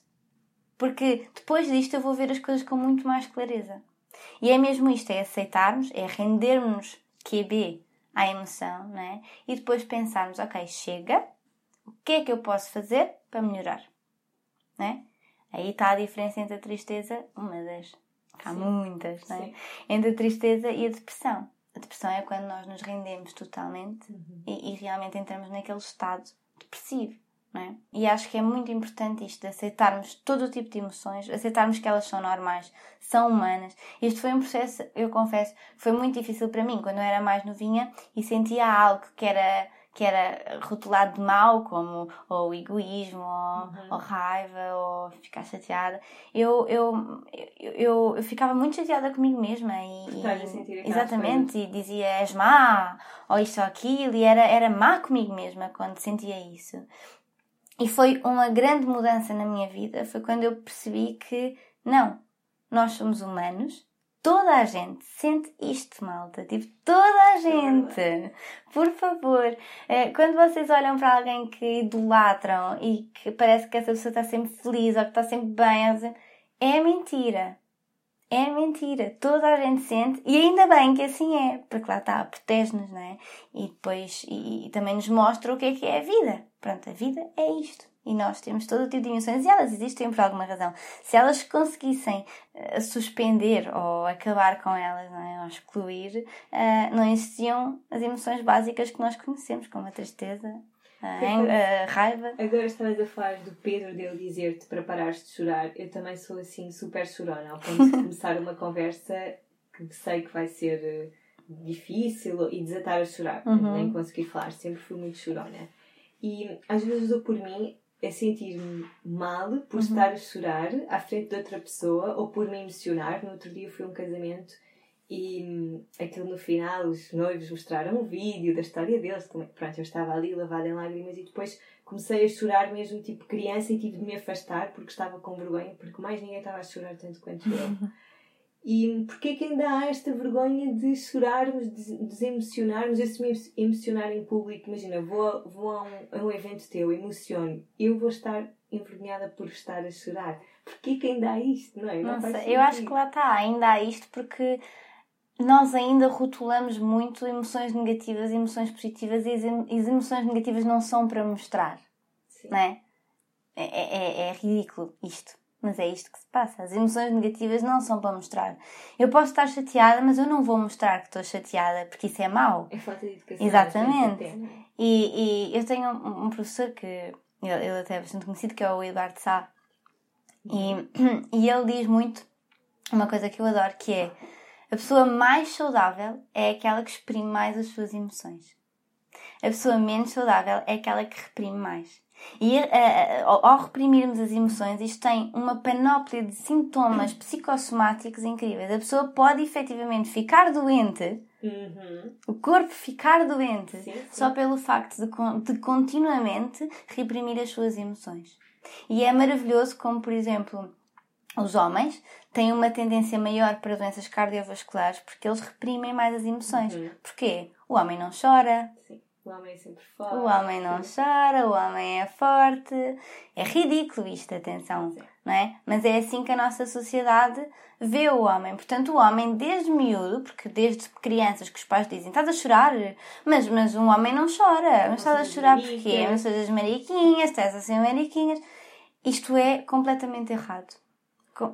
Porque depois disto eu vou ver as coisas com muito mais clareza. E é mesmo isto: é aceitarmos, é rendermos QB à emoção, não é? E depois pensarmos: ok, chega, o que é que eu posso fazer para melhorar? Não é? Aí está a diferença entre a tristeza, uma das. Há Sim. muitas, não é? Sim. Entre a tristeza e a depressão. A depressão é quando nós nos rendemos totalmente uhum. e, e, realmente entramos naquele estado depressivo. Não é? E acho que é muito importante isto de aceitarmos todo o tipo de emoções, aceitarmos que elas são normais, são humanas. Isto foi um processo, eu confesso, foi muito difícil para mim quando eu era mais novinha e sentia algo que era que era rotulado de mal, como ou egoísmo, ou, uhum. ou raiva, ou ficar chateada. Eu, eu, eu, eu, ficava muito chateada comigo mesma e, e exatamente, coisas. e dizia és má, ou isto ou aquilo, e era, era má comigo mesma quando sentia isso. E foi uma grande mudança na minha vida, foi quando eu percebi que não, nós somos humanos Toda a gente sente isto, malta. Tipo, toda a gente. Por favor. Eh, quando vocês olham para alguém que idolatram e que parece que essa pessoa está sempre feliz ou que está sempre bem, é mentira. É mentira. Toda a gente sente. E ainda bem que assim é. Porque lá está, protege-nos, não é? E depois, e, e também nos mostra o que é que é a vida. Pronto, a vida é isto. E nós temos todo o tipo de emoções e elas existem por alguma razão. Se elas conseguissem uh, suspender ou acabar com elas, não é? ou excluir, uh, não existiam as emoções básicas que nós conhecemos, como a tristeza, a, a raiva. Agora estavas a falar do Pedro dele dizer-te para parares de chorar. Eu também sou assim super chorona, ao ponto de [LAUGHS] começar uma conversa que sei que vai ser eh, difícil e desatar a chorar, uhum. nem conseguir falar. Sempre fui muito chorona. E às vezes dou por mim é sentir-me mal por uhum. estar a chorar à frente de outra pessoa ou por me emocionar. No outro dia fui a um casamento e hum, aquilo no final os noivos mostraram um vídeo da história deles. Como, é pronto, eu estava ali lavada em lágrimas e depois comecei a chorar mesmo tipo criança e tive de me afastar porque estava com vergonha, porque mais ninguém estava a chorar tanto quanto eu. E porquê que ainda há esta vergonha de chorarmos, de desemocionarmos? Eu se me emocionar em público, imagina, vou, vou a, um, a um evento teu, emociono, eu vou estar envergonhada por estar a chorar. Porquê que ainda há isto, não é? Não, sei, eu acho que lá está, ainda há isto porque nós ainda rotulamos muito emoções negativas e emoções positivas e as emoções negativas não são para mostrar, Sim. não é? É, é, é ridículo isto. Mas é isto que se passa. As emoções negativas não são para mostrar. Eu posso estar chateada, mas eu não vou mostrar que estou chateada, porque isso é mau. É falta de educação. Exatamente. E, e eu tenho um, um professor que ele, ele até é bastante conhecido, que é o Eduardo Sá. E, [CLEARS THROAT] e ele diz muito uma coisa que eu adoro, que é a pessoa mais saudável é aquela que exprime mais as suas emoções. a pessoa menos saudável é aquela que reprime mais. E uh, ao reprimirmos as emoções, isto tem uma panóplia de sintomas [COUGHS] psicossomáticos incríveis. A pessoa pode efetivamente ficar doente, uhum. o corpo ficar doente, sim, sim. só pelo facto de, de continuamente reprimir as suas emoções. E é maravilhoso como, por exemplo, os homens têm uma tendência maior para doenças cardiovasculares porque eles reprimem mais as emoções. Uhum. Porquê? O homem não chora. Sim. O homem é sempre forte. O homem não chora, o homem é forte. É ridículo isto, atenção, Sim. não é? Mas é assim que a nossa sociedade vê o homem. Portanto, o homem, desde miúdo, porque desde crianças que os pais dizem estás a chorar, mas, mas um homem não chora. Mas estás a chorar porquê? Não sejas mariquinhas, estás a ser mariquinhas. Isto é completamente errado.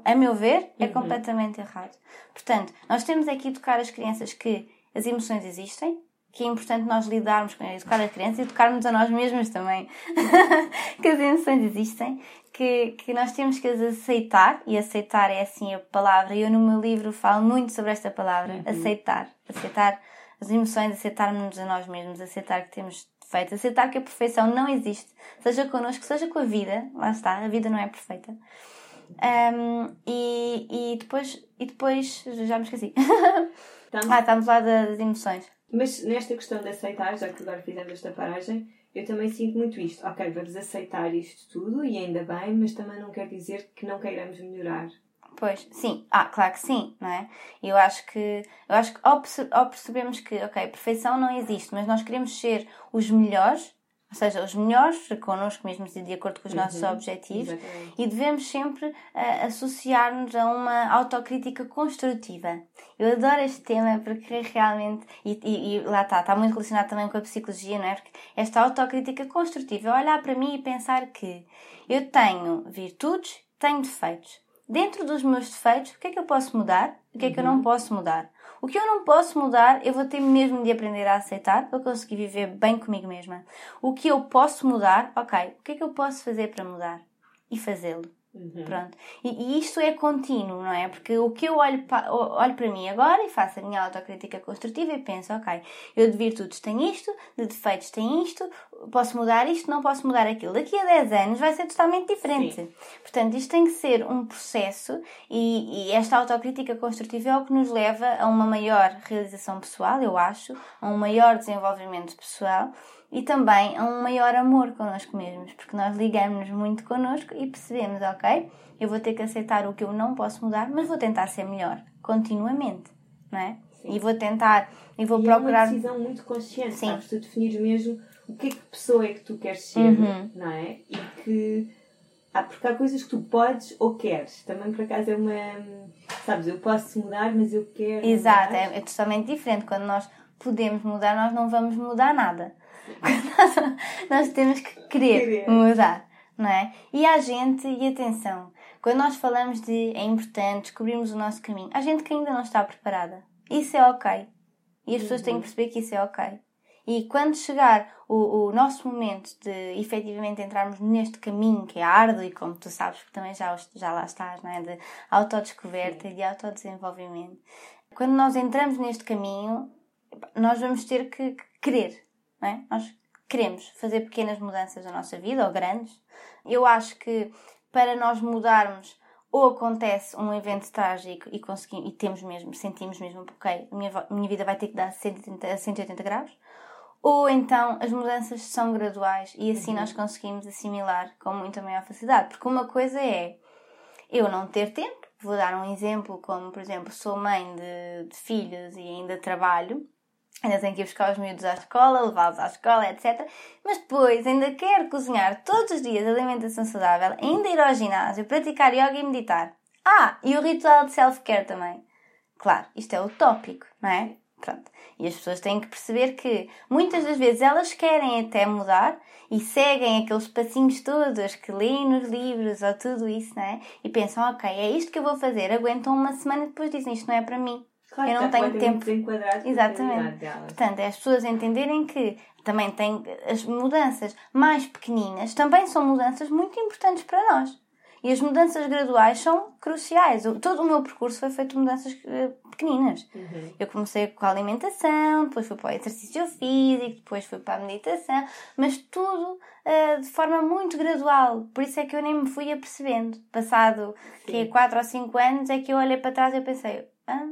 A meu ver, é uhum. completamente errado. Portanto, nós temos aqui educar as crianças que as emoções existem, que é importante nós lidarmos com educar as crianças e educarmos a nós mesmos também. [LAUGHS] que as emoções existem, que, que nós temos que as aceitar, e aceitar é assim a palavra, e eu no meu livro falo muito sobre esta palavra, uhum. aceitar. Aceitar as emoções, aceitarmos a nós mesmos, aceitar que temos defeitos, aceitar que a perfeição não existe, seja connosco, seja com a vida, lá está, a vida não é perfeita. Um, e, e depois, e depois, já me esqueci. [LAUGHS] Estamos... ah, estamos lá das emoções. Mas nesta questão de aceitar, já que agora fizemos esta paragem, eu também sinto muito isto. Ok, vamos aceitar isto tudo e ainda bem, mas também não quer dizer que não queiramos melhorar. Pois, sim. Ah, claro que sim, não é? Eu acho que, eu acho que ao, percebemos que, ok, perfeição não existe, mas nós queremos ser os melhores, ou seja, os melhores connosco mesmos e de acordo com os nossos uhum, objetivos exatamente. e devemos sempre uh, associar-nos a uma autocrítica construtiva. Eu adoro este tema porque realmente, e, e, e, lá está, está muito relacionado também com a psicologia, não é? Porque esta autocrítica construtiva é olhar para mim e pensar que eu tenho virtudes, tenho defeitos. Dentro dos meus defeitos, o que é que eu posso mudar? O que é que eu não uhum. posso mudar? O que eu não posso mudar, eu vou ter mesmo de aprender a aceitar para conseguir viver bem comigo mesma. O que eu posso mudar, ok, o que é que eu posso fazer para mudar? E fazê-lo. Uhum. Pronto. E, e, isto é contínuo, não é? Porque o que eu olho, pa, olho para mim agora e faço a minha autocrítica construtiva e penso, ok, eu de virtudes tenho isto, de defeitos tenho isto, posso mudar isto, não posso mudar aquilo. Daqui a 10 anos vai ser totalmente diferente. Sim. Portanto, isto tem que ser um processo e, e esta autocrítica construtiva é o que nos leva a uma maior realização pessoal, eu acho, a um maior desenvolvimento pessoal e também a um maior amor connosco mesmos, porque nós ligamos-nos muito connosco e percebemos, ok, eu vou ter que aceitar o que eu não posso mudar, mas vou tentar ser melhor, continuamente, não é? Sim. E vou tentar, e vou e procurar... é uma decisão muito consciente, Sim. sabes? Tu definires mesmo o que é que pessoa é que tu queres ser, uhum. não é? E que... Ah, porque há coisas que tu podes ou queres. Também, por acaso, é uma... Sabes, eu posso mudar, mas eu quero Exato, é, é totalmente diferente. Quando nós podemos mudar, nós não vamos mudar nada nós temos que querer, mudar, não é? E há gente, e atenção, quando nós falamos de é importante descobrirmos o nosso caminho, há gente que ainda não está preparada. Isso é ok. E as pessoas têm que uhum. perceber que isso é ok. E quando chegar o, o nosso momento de efetivamente entrarmos neste caminho que é árduo e como tu sabes que também já, já lá estás, não é? De autodescoberta e de autodesenvolvimento. Quando nós entramos neste caminho, nós vamos ter que querer, não é? Nós queremos fazer pequenas mudanças na nossa vida, ou grandes. Eu acho que para nós mudarmos, ou acontece um evento trágico e conseguimos, e temos mesmo, sentimos mesmo, ok, a minha, minha vida vai ter que dar 180, 180 graus, ou então as mudanças são graduais e assim uhum. nós conseguimos assimilar com muita maior facilidade. Porque uma coisa é eu não ter tempo, vou dar um exemplo, como por exemplo, sou mãe de, de filhos e ainda trabalho, ainda tenho que ir buscar os miúdos à escola, levá-los à escola, etc. Mas depois ainda quero cozinhar todos os dias alimentação saudável, ainda ir ao ginásio, praticar yoga e meditar. Ah, e o ritual de self-care também. Claro, isto é utópico, não é? Pronto. E as pessoas têm que perceber que muitas das vezes elas querem até mudar e seguem aqueles passinhos todos que leem nos livros ou tudo isso, não é? E pensam, ok, é isto que eu vou fazer. Aguentam uma semana e depois dizem isto não é para mim. Claro, eu não tenho tempo. Exatamente. Portanto, é as pessoas entenderem que também tem as mudanças mais pequeninas também são mudanças muito importantes para nós. E as mudanças graduais são cruciais. Todo o meu percurso foi feito de mudanças uh, pequeninas. Uhum. Eu comecei com a alimentação, depois fui para o exercício físico, depois fui para a meditação, mas tudo uh, de forma muito gradual. Por isso é que eu nem me fui apercebendo. Passado que é 4 ou 5 anos é que eu olhei para trás e pensei, ah,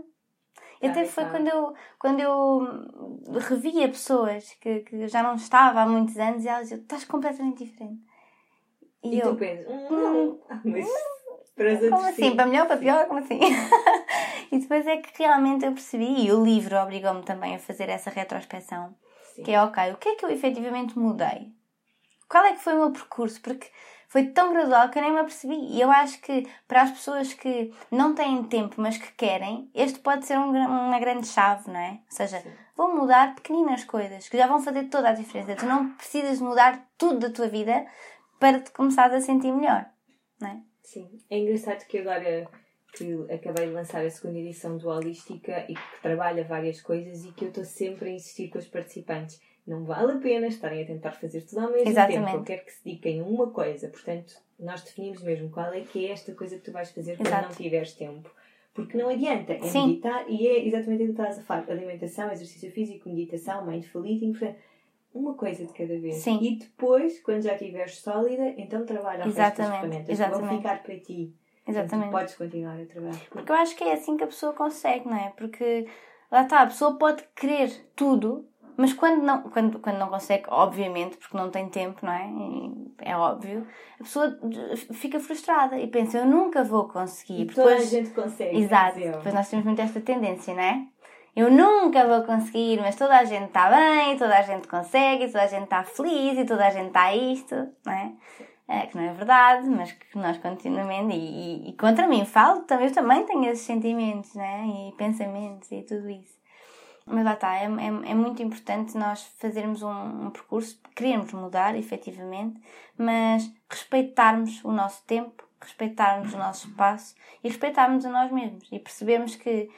até foi quando eu, quando eu revia pessoas que, que já não estava há muitos anos e elas diziam, estás completamente diferente. E, e eu, tu pensas, hum, hum, mas para como assim? Para melhor, para pior? Como assim? [LAUGHS] e depois é que realmente eu percebi, e o livro obrigou-me também a fazer essa retrospeção, Sim. que é, ok, o que é que eu efetivamente mudei? Qual é que foi o meu percurso? Porque foi tão gradual que eu nem me apercebi. E eu acho que para as pessoas que não têm tempo, mas que querem, este pode ser um, uma grande chave, não é? Ou seja, Sim. vou mudar pequeninas coisas que já vão fazer toda a diferença. Tu não precisas mudar tudo da tua vida para te começares a sentir melhor, não é? Sim. É engraçado que agora que acabei de lançar a segunda edição do Holística e que trabalha várias coisas e que eu estou sempre a insistir com os participantes não vale a pena estarem a tentar fazer tudo ao mesmo Exatamente. tempo. Eu quero que se dediquem a uma coisa. Portanto, nós definimos mesmo qual é que é esta coisa que tu vais fazer quando Exato. não tiveres tempo. Porque não adianta. É Sim. meditar e é exatamente o que estás a falar. Alimentação, exercício físico, meditação, mindful eating. Portanto, uma coisa de cada vez. Sim. E depois, quando já estiveres sólida, então trabalha as ferramentas Exatamente. que vão ficar para ti. Exatamente. Então, podes continuar a trabalhar. Porque eu acho que é assim que a pessoa consegue, não é? Porque lá está, a pessoa pode querer tudo, mas quando não, quando, quando não consegue, obviamente, porque não tem tempo, não é? É óbvio, a pessoa fica frustrada e pensa, eu nunca vou conseguir. E toda depois, a gente consegue. Exato. Depois nós temos muito esta tendência, não é? Eu nunca vou conseguir, mas toda a gente está bem, toda a gente consegue, toda a gente está feliz e toda a gente está isto, não é? é? que não é verdade, mas que nós continuamente, e, e, e contra mim falo, também, eu também tenho esses sentimentos, né? E pensamentos e tudo isso. Mas lá está, é, é, é, muito importante nós fazermos um, um percurso, queremos mudar, efetivamente, mas respeitarmos o nosso tempo, respeitarmos o nosso espaço e respeitarmos a nós mesmos e percebermos que,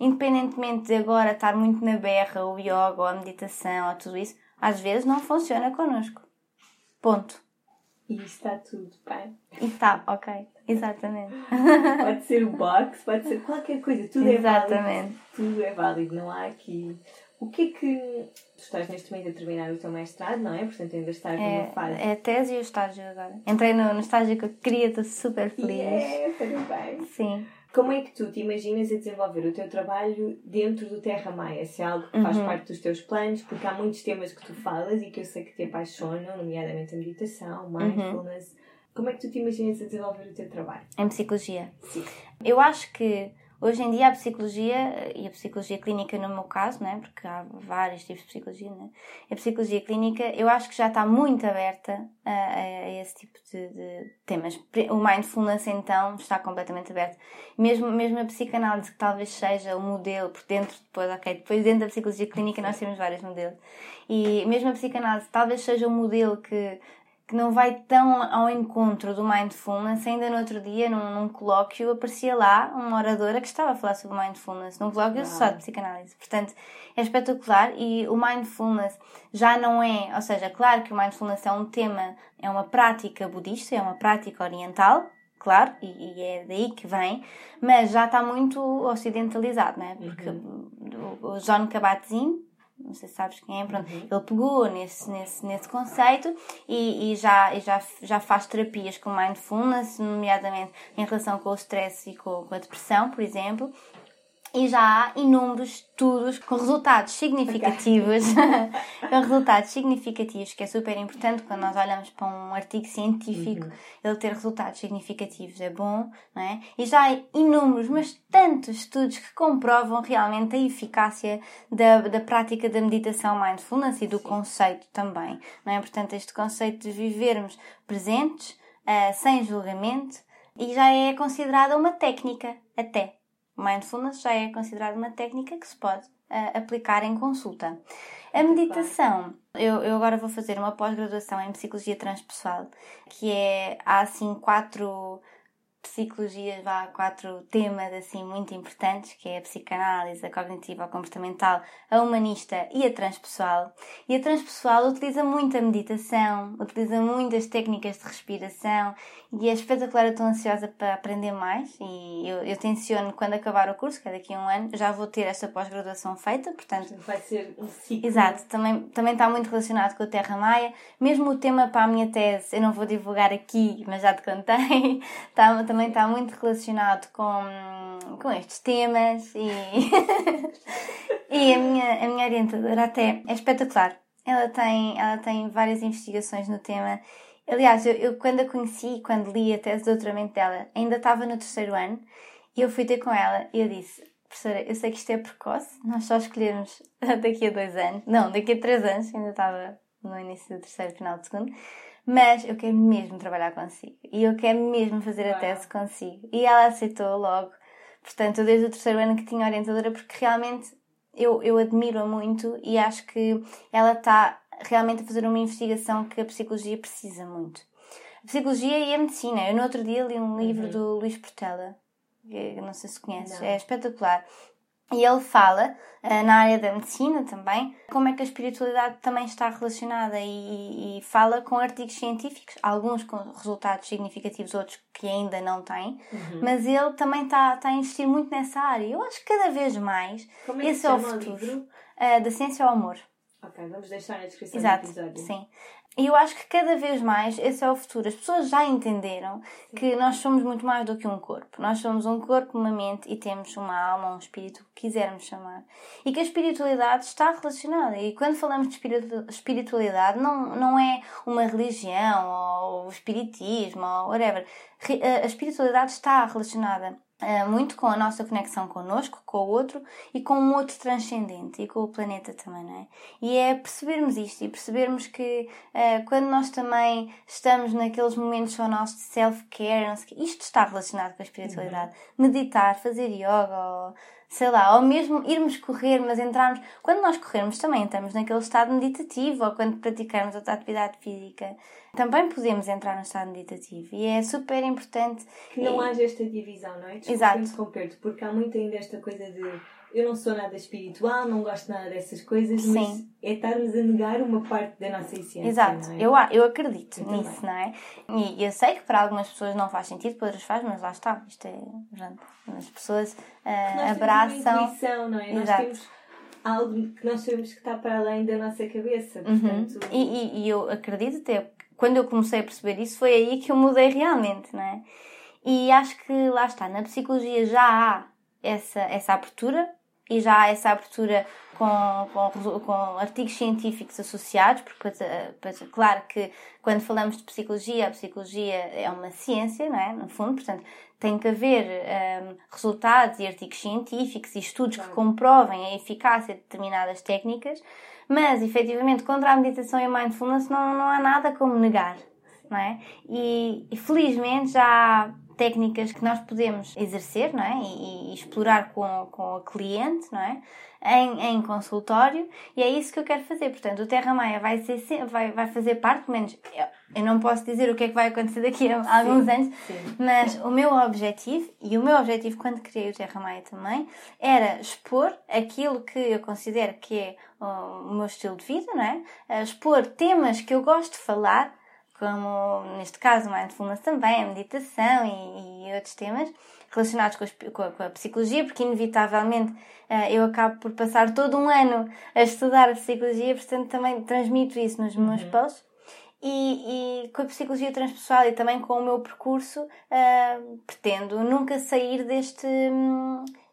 independentemente de agora estar muito na berra, o yoga ou a meditação ou tudo isso, às vezes não funciona connosco. Ponto. E está tudo bem. E está, ok. Exatamente. pode ser o box, pode ser qualquer coisa, tudo Exatamente. é válido. Tudo é válido, não há aqui. O que é que. Tu estás neste momento a terminar o teu mestrado, não é? Portanto, ainda estás é, numa fase. É a tese e o estágio agora. Entrei no, no estágio que eu queria, estou super feliz. É, parabéns. Sim. Como é que tu te imaginas a desenvolver o teu trabalho dentro do Terra Maia? Se é algo que faz uhum. parte dos teus planos, porque há muitos temas que tu falas e que eu sei que te apaixonam, nomeadamente a meditação, uhum. mindfulness. Uhum. Como é que tu te imaginas a desenvolver o teu trabalho? Em psicologia. Sim. Eu acho que Hoje em dia a psicologia, e a psicologia clínica no meu caso, né, porque há vários tipos de psicologia, né, a psicologia clínica eu acho que já está muito aberta a, a esse tipo de, de, temas. O mindfulness então está completamente aberto. Mesmo, mesmo a psicanálise que talvez seja o modelo, por dentro depois, ok, depois dentro da psicologia clínica nós temos vários modelos. E mesmo a psicanálise talvez seja o modelo que que não vai tão ao encontro do mindfulness. Ainda no outro dia, num, num colóquio, aparecia lá uma oradora que estava a falar sobre mindfulness, num colóquio só de psicanálise. Portanto, é espetacular e o mindfulness já não é, ou seja, claro que o mindfulness é um tema, é uma prática budista, é uma prática oriental, claro, e, e, é daí que vem, mas já está muito ocidentalizado, né? Porque uhum. o, o John Kabat-Zinn, não sei se sabes quem é, pronto, uhum. ele pegou nesse, nesse, nesse conceito e, e, já, e já, já faz terapias com mindfulness, nomeadamente em relação com o stress e com, com a depressão, por exemplo, e já há inúmeros estudos com resultados significativos, [LAUGHS] com resultados significativos, que é super importante quando nós olhamos para um artigo científico, uhum. ele ter resultados significativos é bom, não é? E já há inúmeros, mas tantos estudos que comprovam realmente a eficácia da, da prática da meditação mindfulness e do Sim. conceito também, não é? Portanto, este conceito de vivermos presentes, uh, sem julgamento, e já é considerada uma técnica até Mindfulness já é considerada uma técnica que se pode uh, aplicar em consulta. A meditação, eu, eu agora vou fazer uma pós-graduação em psicologia transpessoal, que é há assim quatro psicologias, vá, quatro temas assim muito importantes, que é a psicanálise, a cognitiva, a comportamental, a humanista e a transpessoal. E a transpessoal utiliza muito a meditação, utiliza muitas técnicas de respiração e é espetacular, eu estou ansiosa para aprender mais e eu, eu tenciono quando acabar o curso, que é daqui a um ano, já vou ter esta pós-graduação feita, portanto... Vai ser um ciclo. Exato, também, também está muito relacionado com a Terra Maia. Mesmo o tema para a minha tese, eu não vou divulgar aqui, mas já te contei, está, [LAUGHS] também está muito relacionado com, com estes temas e, [LAUGHS] e a, minha, a minha orientadora até é espetacular. Ela tem, ela tem várias investigações no tema. Aliás, eu, eu quando a conheci, quando li a tese de doutoramento dela, ainda estava no terceiro ano e eu fui ter com ela e eu disse: Professora, eu sei que isto é precoce, nós só escolhermos [LAUGHS] daqui a dois anos, não, daqui a três anos, ainda estava no início do terceiro, final do segundo, mas eu quero mesmo trabalhar consigo e eu quero mesmo fazer a tese consigo. E ela aceitou logo. Portanto, eu desde o terceiro ano que tinha orientadora, porque realmente eu, eu admiro-a muito e acho que ela está realmente a fazer uma investigação que a psicologia precisa muito. A psicologia e a medicina. Eu no outro dia li um livro uhum. do Luís Portela, que não sei se conheces, não. é espetacular. E ele fala, uh, na área da medicina também, como é que a espiritualidade também está relacionada e, e, fala com artigos científicos, alguns com resultados significativos, outros que ainda não têm, uhum. mas ele também está, está a investir muito nessa área. Eu acho que cada vez mais como é esse é o futuro uh, da ciência ao amor. Ok, vamos deixar na descrição Exato, do episódio. Sim. E eu acho que cada vez mais esse é o futuro. As pessoas já entenderam que nós somos muito mais do que um corpo. Nós somos um corpo, uma mente e temos uma alma, um espírito, o que quisermos chamar. E que a espiritualidade está relacionada. E quando falamos de espiritualidade, não, não é uma religião ou o espiritismo ou whatever. A espiritualidade está relacionada Uh, muito com a nossa conexão connosco, com o outro e com um outro transcendente e com o planeta também, não é? E é percebermos isto e percebermos que uh, quando nós também estamos naqueles momentos só nossos de self-care, isto está relacionado com a espiritualidade. Uhum. Meditar, fazer yoga ou sei lá, ou mesmo irmos correr, mas entrarmos. Quando nós corrermos, também estamos naquele estado meditativo, ou quando praticarmos outra atividade física, também podemos entrar no estado meditativo. E é super importante. Que não e... haja esta divisão, não é? Desculpa Exato. interromper-te, porque há muito ainda esta coisa de eu não sou nada espiritual, não gosto nada dessas coisas, Sim. mas é estarmos a negar uma parte da nossa essência. Exato, é? eu, eu acredito eu nisso, não é? E eu sei que para algumas pessoas não faz sentido, para outras faz, mas lá está, isto é. As pessoas uh, abraçam. Intuição, não é? Exato. Nós temos algo que nós sabemos que está para além da nossa cabeça. Uhum. Portanto... Uhum. E, e, e, eu acredito até, quando eu comecei a perceber isso, foi aí que eu mudei realmente, não é? E acho que lá está, na psicologia já há essa, essa abertura e já há essa abertura com, com, com artigos científicos associados, porque, pois, claro que quando falamos de psicologia, a psicologia é uma ciência, não é? No fundo, portanto, tem que haver um, resultados e artigos científicos e estudos que comprovem a eficácia de determinadas técnicas, mas, efetivamente, contra a meditação e a mindfulness não, não há nada como negar, não é? E, e felizmente já há técnicas que nós podemos exercer não é? e, e explorar com, com o cliente não é? Em, em, consultório e é isso que eu quero fazer. Portanto, o Terra Maia vai, ser, vai, vai fazer parte, pelo menos eu, eu não posso dizer o que é que vai acontecer daqui a sim, alguns anos, sim. mas o meu objetivo, e o meu objetivo quando criei o Terra Maia também, era expor aquilo que eu considero que é o meu estilo de vida, não é? Expor temas que eu gosto de falar como neste caso mindfulness também, a meditação e, e outros temas relacionados com a, com a, psicologia, porque inevitavelmente uh, eu acabo por passar todo um ano a estudar a psicologia, portanto também transmito isso nos meus uhum. posts. E, e, com a psicologia transpessoal e também com o meu percurso, uh, pretendo nunca sair deste,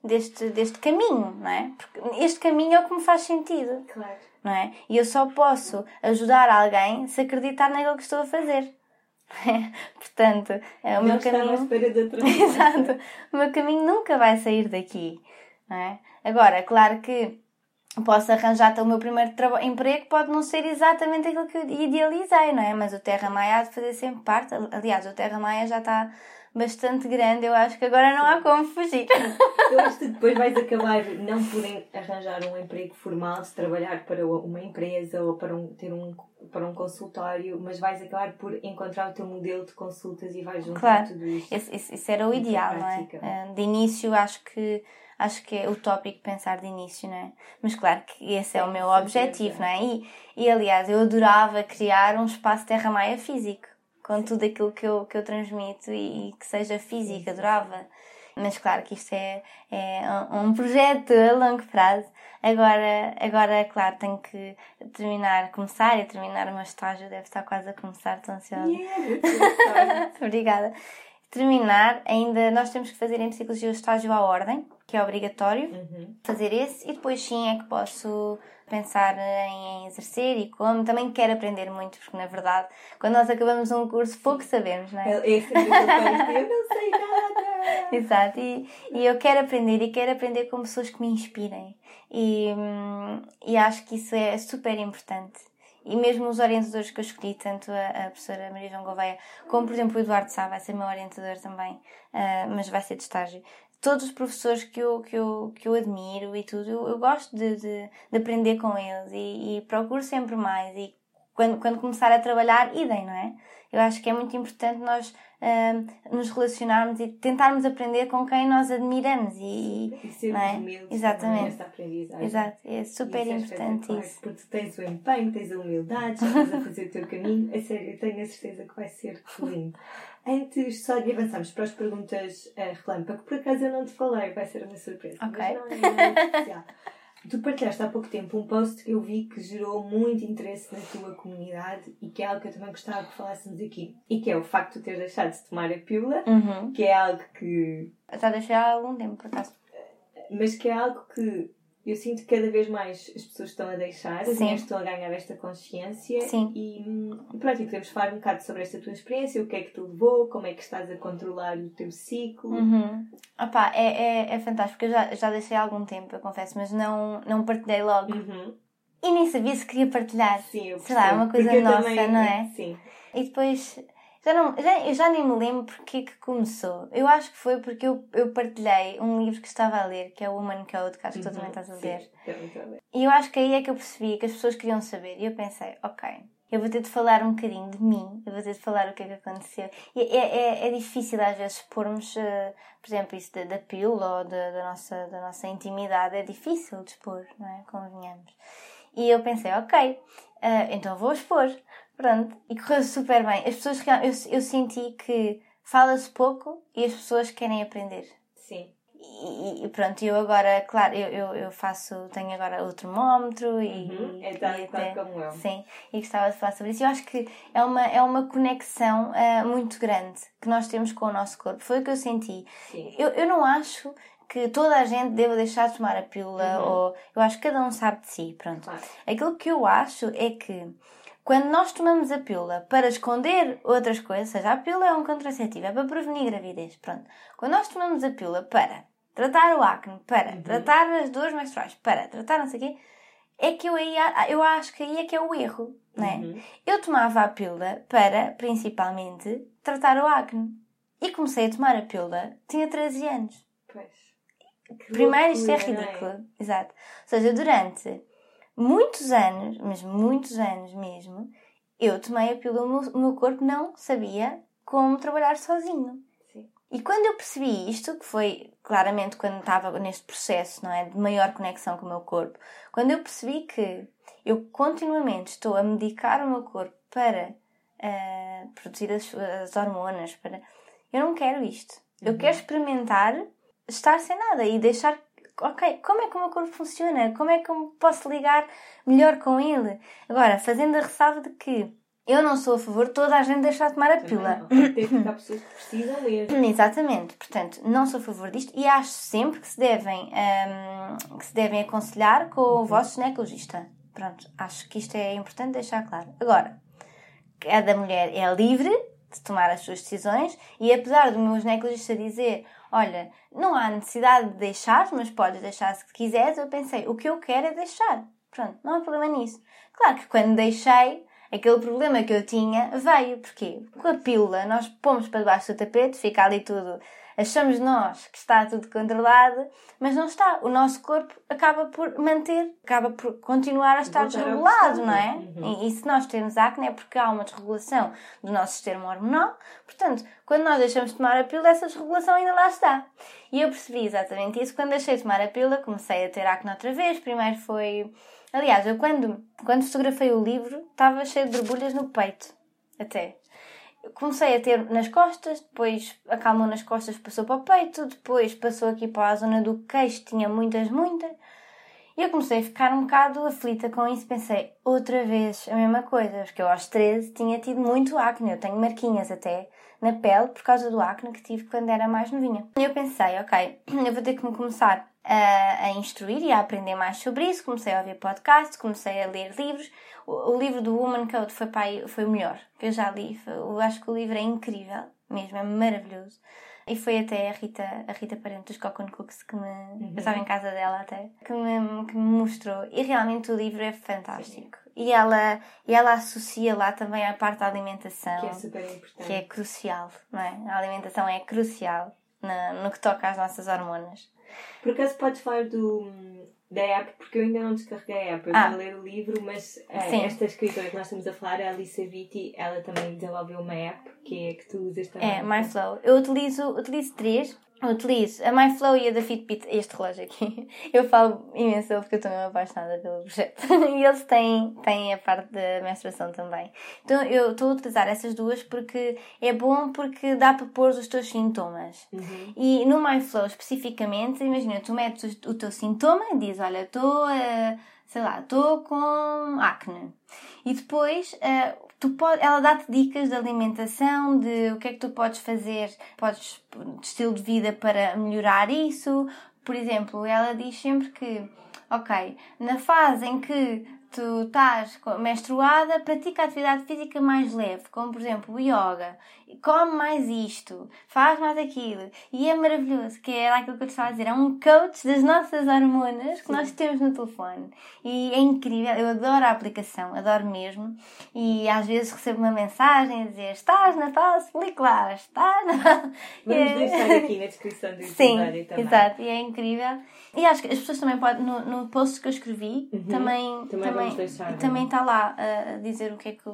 deste, deste caminho, não é? Porque este caminho é o que me faz sentido. Claro não é? E eu só posso ajudar alguém se acreditar naquilo que estou a fazer. [LAUGHS] Portanto, é o meu caminho. [LAUGHS] Exato. O meu caminho nunca vai sair daqui. Não é? Agora, claro que posso arranjar até o meu primeiro emprego, pode não ser exatamente aquilo que eu idealizei, não é? Mas o Terra Maia há de fazer sempre parte. Aliás, o Terra Maia já está bastante grande, eu acho que agora não há como fugir. [LAUGHS] Eu acho que depois vais acabar não por arranjar um emprego formal, de trabalhar para uma empresa ou para um, ter um, para um consultório, mas vais acabar por encontrar o teu modelo de consultas e vais juntar claro. tudo isso. Isso, isso era o ideal, não é? Eh, de início, acho que acho que é utópico pensar de início, não é? Mas claro que esse é o meu objetivo, não é? E, e aliás, eu adorava criar um espaço terra-maia físico, com tudo aquilo que eu, que eu transmito e, e que seja físico, adorava. Mas claro que isto é, é um projeto a longo prazo. Agora, agora, claro, tenho que terminar, começar e terminar o meu estágio. Deve estar quase a começar, estou ansiosa. Yeah, [LAUGHS] Obrigada. Terminar, ainda nós temos que fazer em psicologia o estágio à ordem, que é obrigatório Uhum. fazer esse, e depois sim é que posso pensar em, exercer e como. Também quero aprender muito, porque na verdade, quando nós acabamos um curso, pouco sabemos, não é? É aquilo que eu não sei nada. [LAUGHS] Exato, e, e eu quero aprender e quero aprender com pessoas que me inspirem. E, hum, e acho que isso é super importante. E mesmo os orientadores que eu escolhi, tanto a, a professora Maria João Gouveia, como por exemplo o Eduardo Sá, vai ser meu orientador também, ah, mas vai ser de estágio. Todos os professores que eu, que eu, que eu admiro e tudo, eu, eu gosto de, de, de aprender com eles e, e procuro sempre mais. E quando, quando começar a trabalhar, idem, não é? Eu acho que é muito importante nós ah, nos relacionarmos e tentarmos aprender com quem nós admiramos e, E ser não é? Exatamente. nesta aprendizagem. Exato, é super Isso é importante espetacular, isso. Porque tens o empenho, tens a humildade, já estás a fazer o teu caminho. A sério, eu tenho a certeza que vai ser lindo. Antes só de avançarmos para as perguntas uh, relâmpago, por acaso eu não te falei, vai ser uma surpresa. Ok. Mas não é especial. [LAUGHS] Tu partilhaste há pouco tempo um post que eu vi que gerou muito interesse na tua comunidade e que é algo que eu também gostava que falássemos aqui. E que é o facto de ter deixado de tomar a pílula, Uhum. que é algo que Já deixei há algum tempo, por acaso. mas que é algo que eu sinto que cada vez mais as pessoas estão a deixar, as mulheres estão a ganhar esta consciência Sim. e hum, pronto, e podemos falar um bocado sobre esta tua experiência, o que é que te levou, como é que estás a controlar o teu ciclo. Uhum. Opá, é, é, é fantástico, eu já, já deixei há algum tempo, eu confesso, mas não, não partilhei logo. Uhum. E nem sabia se queria partilhar. Sim, eu Sei lá, é uma coisa nossa, também- não é? Sim. E depois, já não, já, eu já nem me lembro porque que começou. Eu acho que foi porque eu, eu partilhei um livro que estava a ler, que é o Woman Code, que acho que tu também Uhum. estás a Sim, ler. ler. E eu acho que aí é que eu percebi que as pessoas queriam saber. E eu pensei, ok, eu vou ter de falar um bocadinho de mim, eu vou ter de falar o que é que aconteceu. E é, é, é difícil às vezes expormos, eh, por exemplo, isso da, da pílula ou da, da, nossa, da nossa intimidade, é difícil de expor, não é? Convenhamos. E eu pensei, ok, eh, então vou expor. Pronto, e correu super bem. As pessoas, real- eu, eu senti que fala-se pouco e as pessoas querem aprender. Sim. E, e pronto, eu agora, claro, eu, eu, eu faço, tenho agora o termómetro e. Uhum. É tal e até- como eu. Sim, e gostava de falar sobre isso. Eu acho que é uma, é uma conexão ah, muito grande que nós temos com o nosso corpo. Foi o que eu senti. Sim. Eu, eu não acho que toda a gente deva deixar de tomar a pílula, Uhum. ou eu acho que cada um sabe de si, pronto. Claro. Aquilo que eu acho é que quando nós tomamos a pílula para esconder outras coisas, ou seja, a pílula é um contraceptivo, é para prevenir gravidez, pronto. Quando nós tomamos a pílula para tratar o acne, para Uhum. tratar as dores menstruais, para tratar não sei o quê, é que eu, aí, eu acho que aí é que é o erro, não é? Uhum. Eu tomava a pílula para, principalmente, tratar o acne. E comecei a tomar a pílula, tinha 13 anos. Pois. Que Primeiro, isto é loucura, não ridículo. Exato. Ou seja, durante muitos anos, mas muitos anos mesmo, eu tomei a pílula, o meu, o meu corpo não sabia como trabalhar sozinho. Sim. E quando eu percebi isto, que foi claramente quando estava neste processo não é, de maior conexão com o meu corpo, quando eu percebi que eu continuamente estou a medicar o meu corpo para ah, produzir as, as hormonas, para eu não quero isto. Eu Uhum. quero experimentar estar sem nada e deixar. Ok, como é que o meu corpo funciona? Como é que eu posso ligar melhor com ele? Agora, fazendo a ressalva de que eu não sou a favor de toda a gente deixar de tomar a pílula. Tem que [LAUGHS] pessoas que precisam mesmo. Exatamente, portanto, não sou a favor disto e acho sempre que se devem, hum, que se devem aconselhar com o vosso ginecologista. Pronto, acho que isto é importante deixar claro. Agora, cada mulher é livre de tomar as suas decisões e apesar do meu ginecologista dizer olha, não há necessidade de deixar, mas podes deixar se quiseres, eu pensei, o que eu quero é deixar. Pronto, não há problema nisso. Claro que quando deixei, aquele problema que eu tinha veio. Porquê? Com a pílula, nós pomos para debaixo do tapete, fica ali tudo achamos nós que está tudo controlado, mas não está. O nosso corpo acaba por manter, acaba por continuar a estar desregulado, não é? Uhum. E, e, se nós temos acne é porque há uma desregulação do nosso sistema hormonal. Portanto, quando nós deixamos de tomar a pílula, essa desregulação ainda lá está. E eu percebi exatamente isso quando deixei de tomar a pílula, comecei a ter acne outra vez. Primeiro foi. Aliás, eu quando, quando fotografei o livro, estava cheio de borbulhas no peito. Até comecei a ter nas costas, depois acalmou nas costas, passou para o peito, depois passou aqui para a zona do queixo, tinha muitas, muitas. E eu comecei a ficar um bocado aflita com isso. Pensei, outra vez a mesma coisa, porque eu aos 13 tinha tido muito acne. Eu tenho marquinhas até na pele por causa do acne que tive quando era mais novinha. E eu pensei, ok, [CLEARS THROAT] eu vou ter que me começar a, a instruir e a aprender mais sobre isso. Comecei a ouvir podcasts, comecei a ler livros o, livro do Woman Code foi, pai, foi o melhor que eu já li. Eu acho que o livro é incrível, mesmo, é maravilhoso. E foi até a Rita, a Rita Parente dos Cocoon Cooks que me. Uhum. Eu estava em casa dela até, que me, que me mostrou. E realmente o livro é fantástico. Sim. E ela, e ela associa lá também a parte da alimentação. Que é super importante. Que é crucial, não é? A alimentação é crucial no, no que toca às nossas hormonas. Por acaso podes falar do, da app, porque eu ainda não descarreguei a app. Eu ah. a ler o livro, mas uh, esta escritora que nós estamos a falar, a Alissa Vitti, ela também desenvolveu uma app que é que tu usas também. É, MyFlow. Eu utilizo, utilizo três utilizo a MyFlow e a da Fitbit, este relógio aqui. [LAUGHS] Eu falo imenso porque eu estou mesmo apaixonada pelo projeto. [LAUGHS] e eles têm, têm a parte da menstruação também. Então eu estou a utilizar essas duas porque é bom porque dá para pôr os teus sintomas. Uhum. E no MyFlow especificamente, imagina, tu metes o teu sintoma e dizes, olha, estou a sei lá, estou com acne. E depois uh, tu pode, ela dá-te dicas de alimentação, de o que é que tu podes fazer, podes de estilo de vida para melhorar isso. Por exemplo, ela diz sempre que, ok, na fase em que tu estás menstruada, pratica atividade física mais leve, como por exemplo o yoga, come mais isto, faz mais aquilo, e é maravilhoso, que era aquilo que eu te estava a dizer, é um coach das nossas hormonas que Sim. nós temos no telefone. E é incrível, eu adoro a aplicação, adoro mesmo, e às vezes recebo uma mensagem a dizer estás na fase folicular, estás na Vamos [LAUGHS] é... deixar aqui na descrição do episódio Sim, também. exato, e é incrível. E acho que as pessoas também podem, no, no post que eu escrevi, uhum. também, também, também, deixar, é? também está lá a dizer o que é que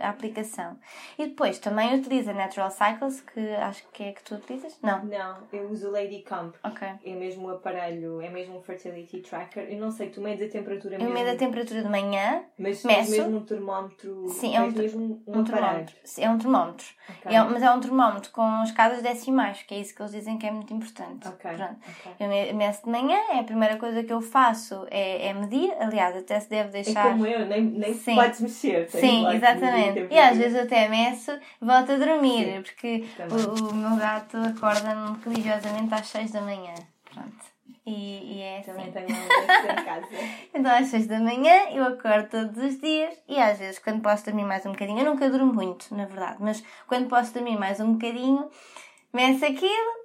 a aplicação. E depois também utiliza Natural Cycles, que acho que é que tu utilizas? Não. Não, eu uso o Lady Comp. Ok. É mesmo um aparelho, é mesmo um fertility tracker. Eu não sei, tu medes a temperatura mesmo. Eu medo a temperatura de manhã, mas meço. mesmo um termómetro. Sim, é um, mesmo um, um termómetro. É um termómetro. Okay. É, mas é um termómetro com escadas decimais, que é isso que eles dizem que é muito importante. Ok. Pronto. Okay. Eu meço de manhã, é a primeira coisa que eu faço é, é medir. Aliás, até se deve deixar. É como eu, nem, nem Sim. podes mexer. Sim, exatamente. E às vezes até meço e volto a dormir, Sim. porque o, o, meu gato acorda-me religiosamente às 6 da manhã. Pronto. E, e é assim. Também tenho uma em casa. [LAUGHS] então às 6 da manhã eu acordo todos os dias e às vezes quando posso dormir mais um bocadinho, eu nunca durmo muito, na verdade, mas quando posso dormir mais um bocadinho, meço aquilo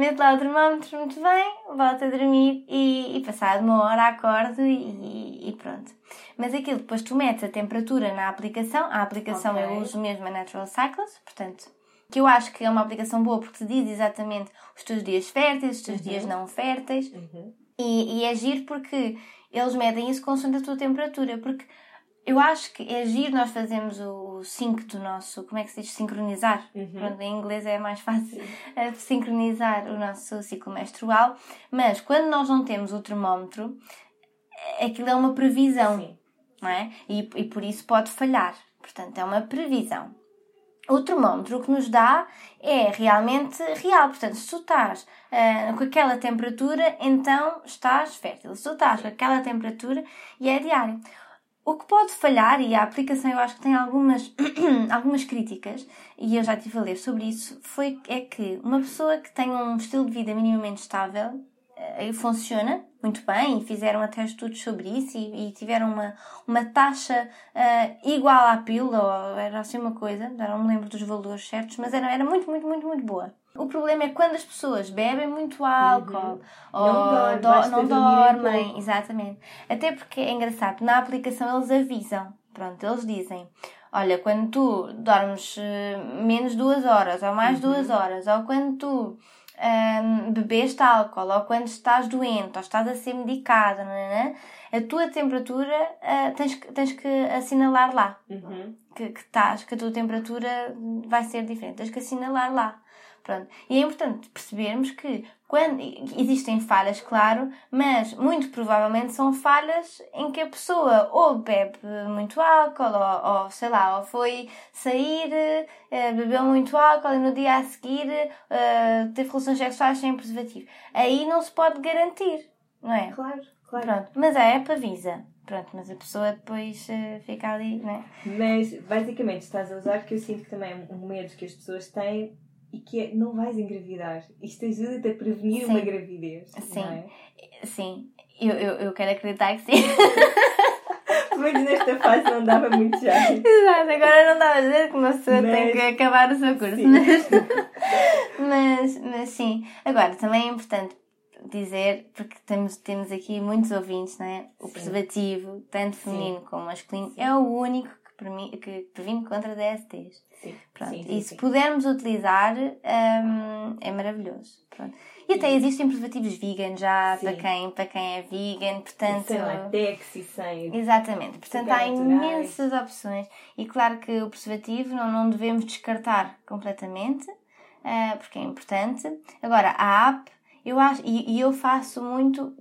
meto lá o termómetro muito bem, volto a dormir e, e passado uma hora acordo e, e, pronto. Mas aquilo depois tu metes a temperatura na aplicação, a aplicação okay. eu uso mesmo a Natural Cycles, portanto, que eu acho que é uma aplicação boa porque te diz exatamente os teus dias férteis, os teus uhum. dias não férteis uhum. e, e é giro porque eles medem isso consoante a tua temperatura, porque eu acho que é giro nós fazemos o sync do nosso, como é que se diz? Sincronizar. Uhum. Pronto, em inglês é mais fácil uh, sincronizar o nosso ciclo menstrual, mas quando nós não temos o termómetro, aquilo é uma previsão, Sim. não é? E, e por isso pode falhar. Portanto, é uma previsão. O termómetro o que nos dá é realmente real. Portanto, se tu estás uh, com aquela temperatura, então estás fértil. Se tu estás com aquela temperatura e é diário. O que pode falhar, e a aplicação eu acho que tem algumas, [CLEARS THROAT] algumas críticas, e eu já estive a ler sobre isso, foi, é que uma pessoa que tem um estilo de vida minimamente estável eh, funciona muito bem e fizeram até estudos sobre isso e, e tiveram uma, uma taxa uh, igual à pílula, ou era assim uma coisa, já não me lembro dos valores certos, mas era, era muito, muito, muito, muito boa. O problema é quando as pessoas bebem muito álcool uhum. ou não, dorme, do, não dormem. Exatamente. Até porque é engraçado, na aplicação eles avisam. Pronto, eles dizem: olha, quando tu dormes uh, menos duas horas ou mais uhum. duas horas, ou quando tu um, bebeste álcool, ou quando estás doente, ou estás a ser medicada, não é? a tua temperatura uh, tens, tens que assinalar lá. Uhum. Que, que, estás, que a tua temperatura vai ser diferente. Tens que assinalar lá. Pronto. E é importante percebermos que quando existem falhas, claro, mas muito provavelmente são falhas em que a pessoa ou bebe muito álcool, ou, ou sei lá, ou foi sair, uh, bebeu muito álcool e no dia a seguir uh, teve relações sexuais sem preservativo. Aí não se pode garantir, não é? Claro, claro. Pronto. Mas a app avisa. Pronto, mas a pessoa depois uh, fica ali, não é? Mas basicamente estás a usar que eu sinto que também é um medo que as pessoas têm e que é, não vais engravidar. Isto ajuda-te a prevenir sim. uma gravidez. Sim, é? sim. Eu, eu, eu quero acreditar que sim. [LAUGHS] Mas nesta fase não dava muito jeito. Exato, agora não dava a dizer que uma pessoa mas... tem que acabar o seu curso. Mas... [LAUGHS] mas, mas sim. Agora, também é importante dizer, porque temos, temos aqui muitos ouvintes, não é? O sim. preservativo, tanto feminino sim. como masculino, sim. é o único que, que previne contra DSTs. Sim. Pronto. Sim, sim, e se pudermos utilizar, um, é maravilhoso. Pronto. E até existem preservativos vegan já para quem, para quem é vegan, portanto. sem látex e sem. Exatamente, portanto há imensas opções. E claro que o preservativo não, não devemos descartar completamente, uh, porque é importante. Agora, a app, eu acho, e, e eu faço muito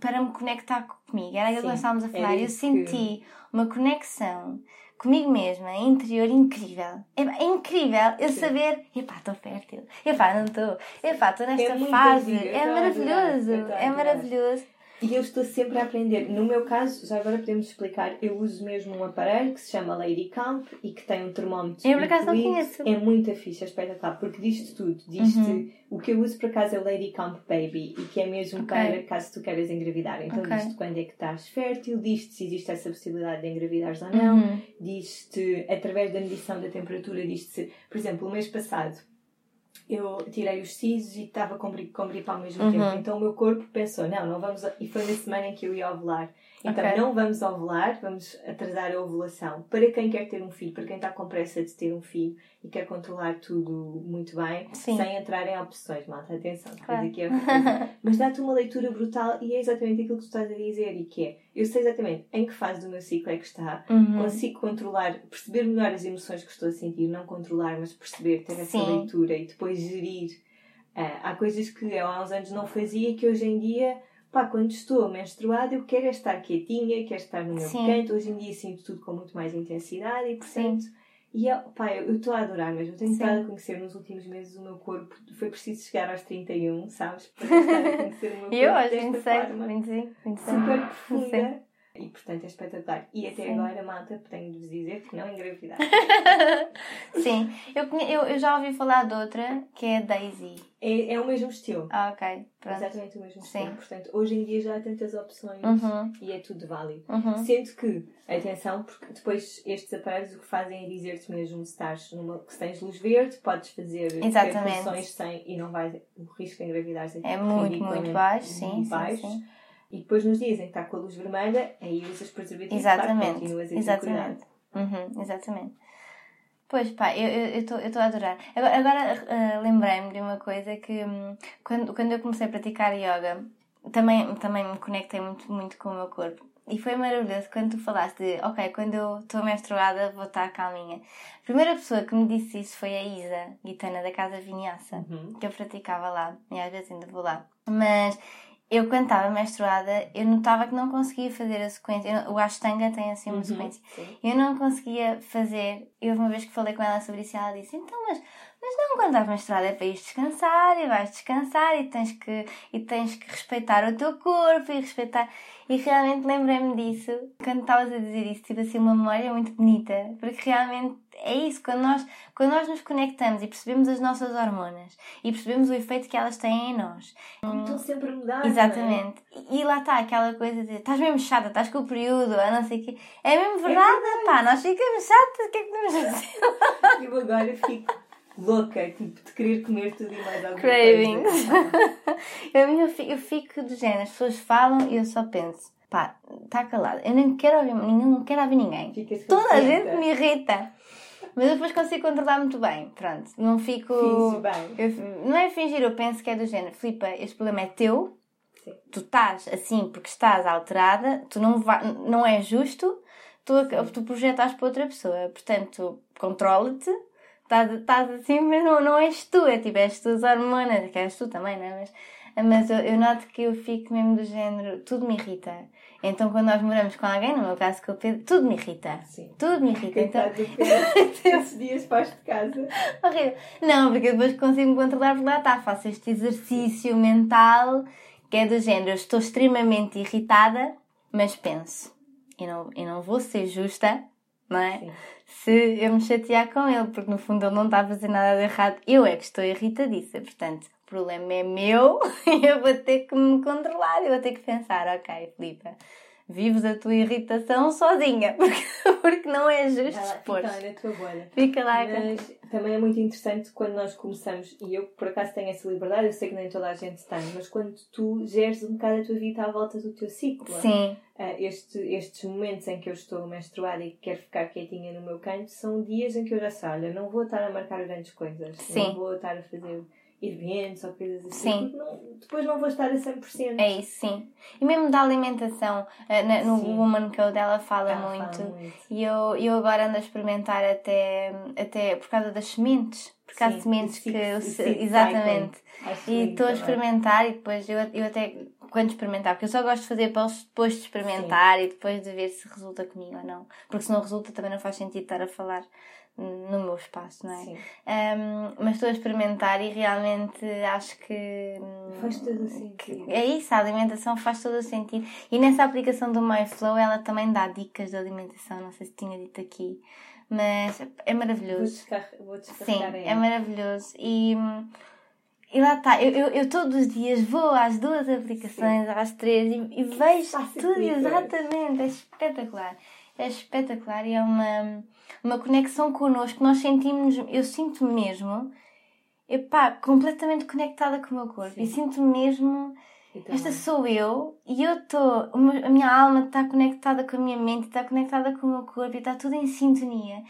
para me conectar comigo. Era aquilo que nós estávamos a falar. Eu senti que... uma conexão comigo mesma, interior incrível. É, é incrível eu Sim. saber, epá, estou fértil, epá, não estou, epá, estou nesta é fase. É maravilhoso, é maravilhoso. E eu estou sempre a aprender. No meu caso, já agora podemos explicar, eu uso mesmo um aparelho que se chama Lady Camp e que tem um termómetro. Eu por acaso não conheço. É muito fixe, é espetacular, porque diz-te tudo. Diz-te uhum. o que eu uso por acaso é o Lady Camp Baby e que é mesmo okay. para caso tu queiras engravidar. Então okay. diz-te quando é que estás fértil, diz-te se existe essa possibilidade de engravidares ou não, uhum. diz-te através da medição da temperatura, diz-te, por exemplo, o mês passado eu tirei os sisos e estava com, com gripe ao mesmo uhum. tempo. Então o meu corpo pensou: não, não vamos. E foi na semana em que eu ia ovular. Então okay. não vamos ovular, vamos atrasar a ovulação. Para quem quer ter um filho, para quem está com pressa de ter um filho e quer controlar tudo muito bem, Sim. sem entrar em opções, malta, atenção, claro. aqui é [LAUGHS] Mas dá-te uma leitura brutal e é exatamente aquilo que tu estás a dizer e que é, eu sei exatamente em que fase do meu ciclo é que está, uhum. consigo controlar, perceber melhor as emoções que estou a sentir, não controlar, mas perceber, ter essa Sim. leitura e depois gerir. Uh, há coisas que eu há uns anos não fazia que hoje em dia pá, quando estou menstruada, eu quero é estar quietinha, quero estar no meu Sim. canto. Hoje em dia sinto tudo com muito mais intensidade e, portanto, Sim. e é, pá, eu estou a adorar mesmo. Eu tenho estado a conhecer nos últimos meses o meu corpo. Foi preciso chegar aos 31, sabes? Para estar a conhecer o meu [LAUGHS] corpo. e eu aos 26, 25, 26. Super profunda. E portanto é espetacular. E até Sim. agora, malta, tenho de vos dizer que não engravidar. [LAUGHS] Sim, eu, eu, eu já ouvi falar de outra que é a Daisy. É, é o mesmo estilo. Ah, ok. Pronto. Exatamente o mesmo Sim. estilo. Portanto, hoje em dia já há tantas opções uhum. e é tudo válido. Uhum. Sendo que, atenção, porque depois estes aparelhos o que fazem é dizer-te mesmo se estás numa, se tens luz verde, podes fazer funções sem e não vais o risco de engravidar é muito, muito baixo. Sim, baixo. Sim, sim. E depois nos dizem que está com a luz vermelha, aí usas preservativo exatamente. Claro, continuas a exatamente. Uhum, exatamente. Pois pá, eu estou eu, eu a adorar. Agora, agora uh, lembrei-me de uma coisa que um, quando, quando eu comecei a praticar yoga, também, também me conectei muito, muito com o meu corpo. E foi maravilhoso quando tu falaste de, ok, quando eu estou menstruada vou estar calminha. A primeira pessoa que me disse isso foi a Isa, guitana da Casa Vinhaça, uhum. que eu praticava lá, e às vezes ainda vou lá. Mas eu quando estava menstruada, eu notava que não conseguia fazer a sequência. O Ashtanga tem assim uma uhum, sequência. Sim. Eu não conseguia fazer. Eu uma vez que falei com ela sobre isso, ela disse: Então, mas, mas não, quando estás menstruada é para ir descansar e vais descansar e tens, que, e tens que respeitar o teu corpo e respeitar. E realmente lembrei-me disso quando estavas a dizer isso. Tive assim uma memória muito bonita, porque realmente é isso, quando nós, quando nós nos conectamos e percebemos as nossas hormonas e percebemos o efeito que elas têm em nós. Como estão sempre a mudar. Exatamente. É? E, lá está aquela coisa de estás mesmo chata, estás com o período, a não sei o quê. É mesmo verdade, é verdade. pá, nós ficamos chatas, o que é que podemos fazer? [LAUGHS] Eu agora fico louca, tipo, de querer comer tudo e mais alguma Cravings. coisa. [LAUGHS] eu, fico, eu fico do género, as pessoas falam e eu só penso pá, está calada. Eu nem quero ouvir, não quero ouvir ninguém. Toda a gente me irrita. Mas eu depois consigo controlar muito bem. Pronto, não fico. Finge bem. Eu- não é fingir, eu penso que é do género. Filipa, este problema é teu. Sim. Tu estás assim porque estás alterada. Tu não, vai, não é justo. Tu, tu projetas para outra pessoa. Portanto, controla-te. Estás, estás assim, mas não, não és tu. É tipo, és tu as hormonas. Que és tu também, não é? Mas, mas eu, eu noto que eu fico mesmo do género. Tudo me irrita. Então, quando nós moramos com alguém, no meu caso com o Pedro, tudo me irrita. Sim. Tudo me irrita. Então, Coitado do Pedro. [LAUGHS] Esses dias faz de casa. Horrível. Não, porque depois consigo me controlar porque lá está, faço este exercício mental que é do género, eu estou extremamente irritada, mas penso, e não, e não vou ser justa, não é? Sim. Se eu me chatear com ele, porque no fundo ele não está a fazer nada de errado, eu é que estou irritadiça, portanto, o problema é meu e [LAUGHS] eu vou ter que me controlar, eu vou ter que pensar, ok, Filipa, vives a tua irritação sozinha, [LAUGHS] porque, porque não é justo lá, expor. fica lá na tua bolha. Fica lá com- Mas também é muito interessante quando nós começamos, e eu por acaso tenho essa liberdade, eu sei que nem toda a gente tem, mas quando tu geres um bocado a tua vida à volta do teu ciclo. Sim, Ah, este, estes momentos em que eu estou menstruada e que quero ficar quietinha no meu canto são dias em que eu já sei, olha, não vou estar a marcar grandes coisas, Sim. não vou estar a fazer eventos ou coisas assim, Sim. não- depois não vou estar a 100%. É isso, sim. E mesmo da alimentação, eh, na- no Sim. Woman Code ela fala Ela fala muito. muito. E eu, eu agora ando a experimentar até, até por causa das sementes. Porque há Sim, sementes o que. se- seed exatamente. Acho E estou a experimentar e depois eu, eu até quando experimentar, porque eu só gosto de fazer posts depois de experimentar e depois de ver se resulta comigo ou não. Porque se não resulta também não faz sentido estar a falar no meu espaço, não é? Sim. Um, mas estou a experimentar e realmente acho que. hum, Faz todo o sentido. É isso, a alimentação faz todo o sentido. E nessa aplicação do MyFlow ela também dá dicas de alimentação, não sei se tinha dito aqui, mas é Vou, maravilhoso. descar vou Sim, descarregar é aí. maravilhoso. E, hum, e lá está, eu, eu, eu todos os dias vou às duas aplicações, às três, e, e vejo tudo exatamente. É espetacular. É espetacular e é uma, uma conexão connosco. Nós sentimos, eu sinto mesmo, epá, completamente conectada com o meu corpo. Sim. E sinto mesmo, esta sou eu e eu estou, a minha alma está conectada com a minha mente, está conectada com o meu corpo e está tudo em sintonia.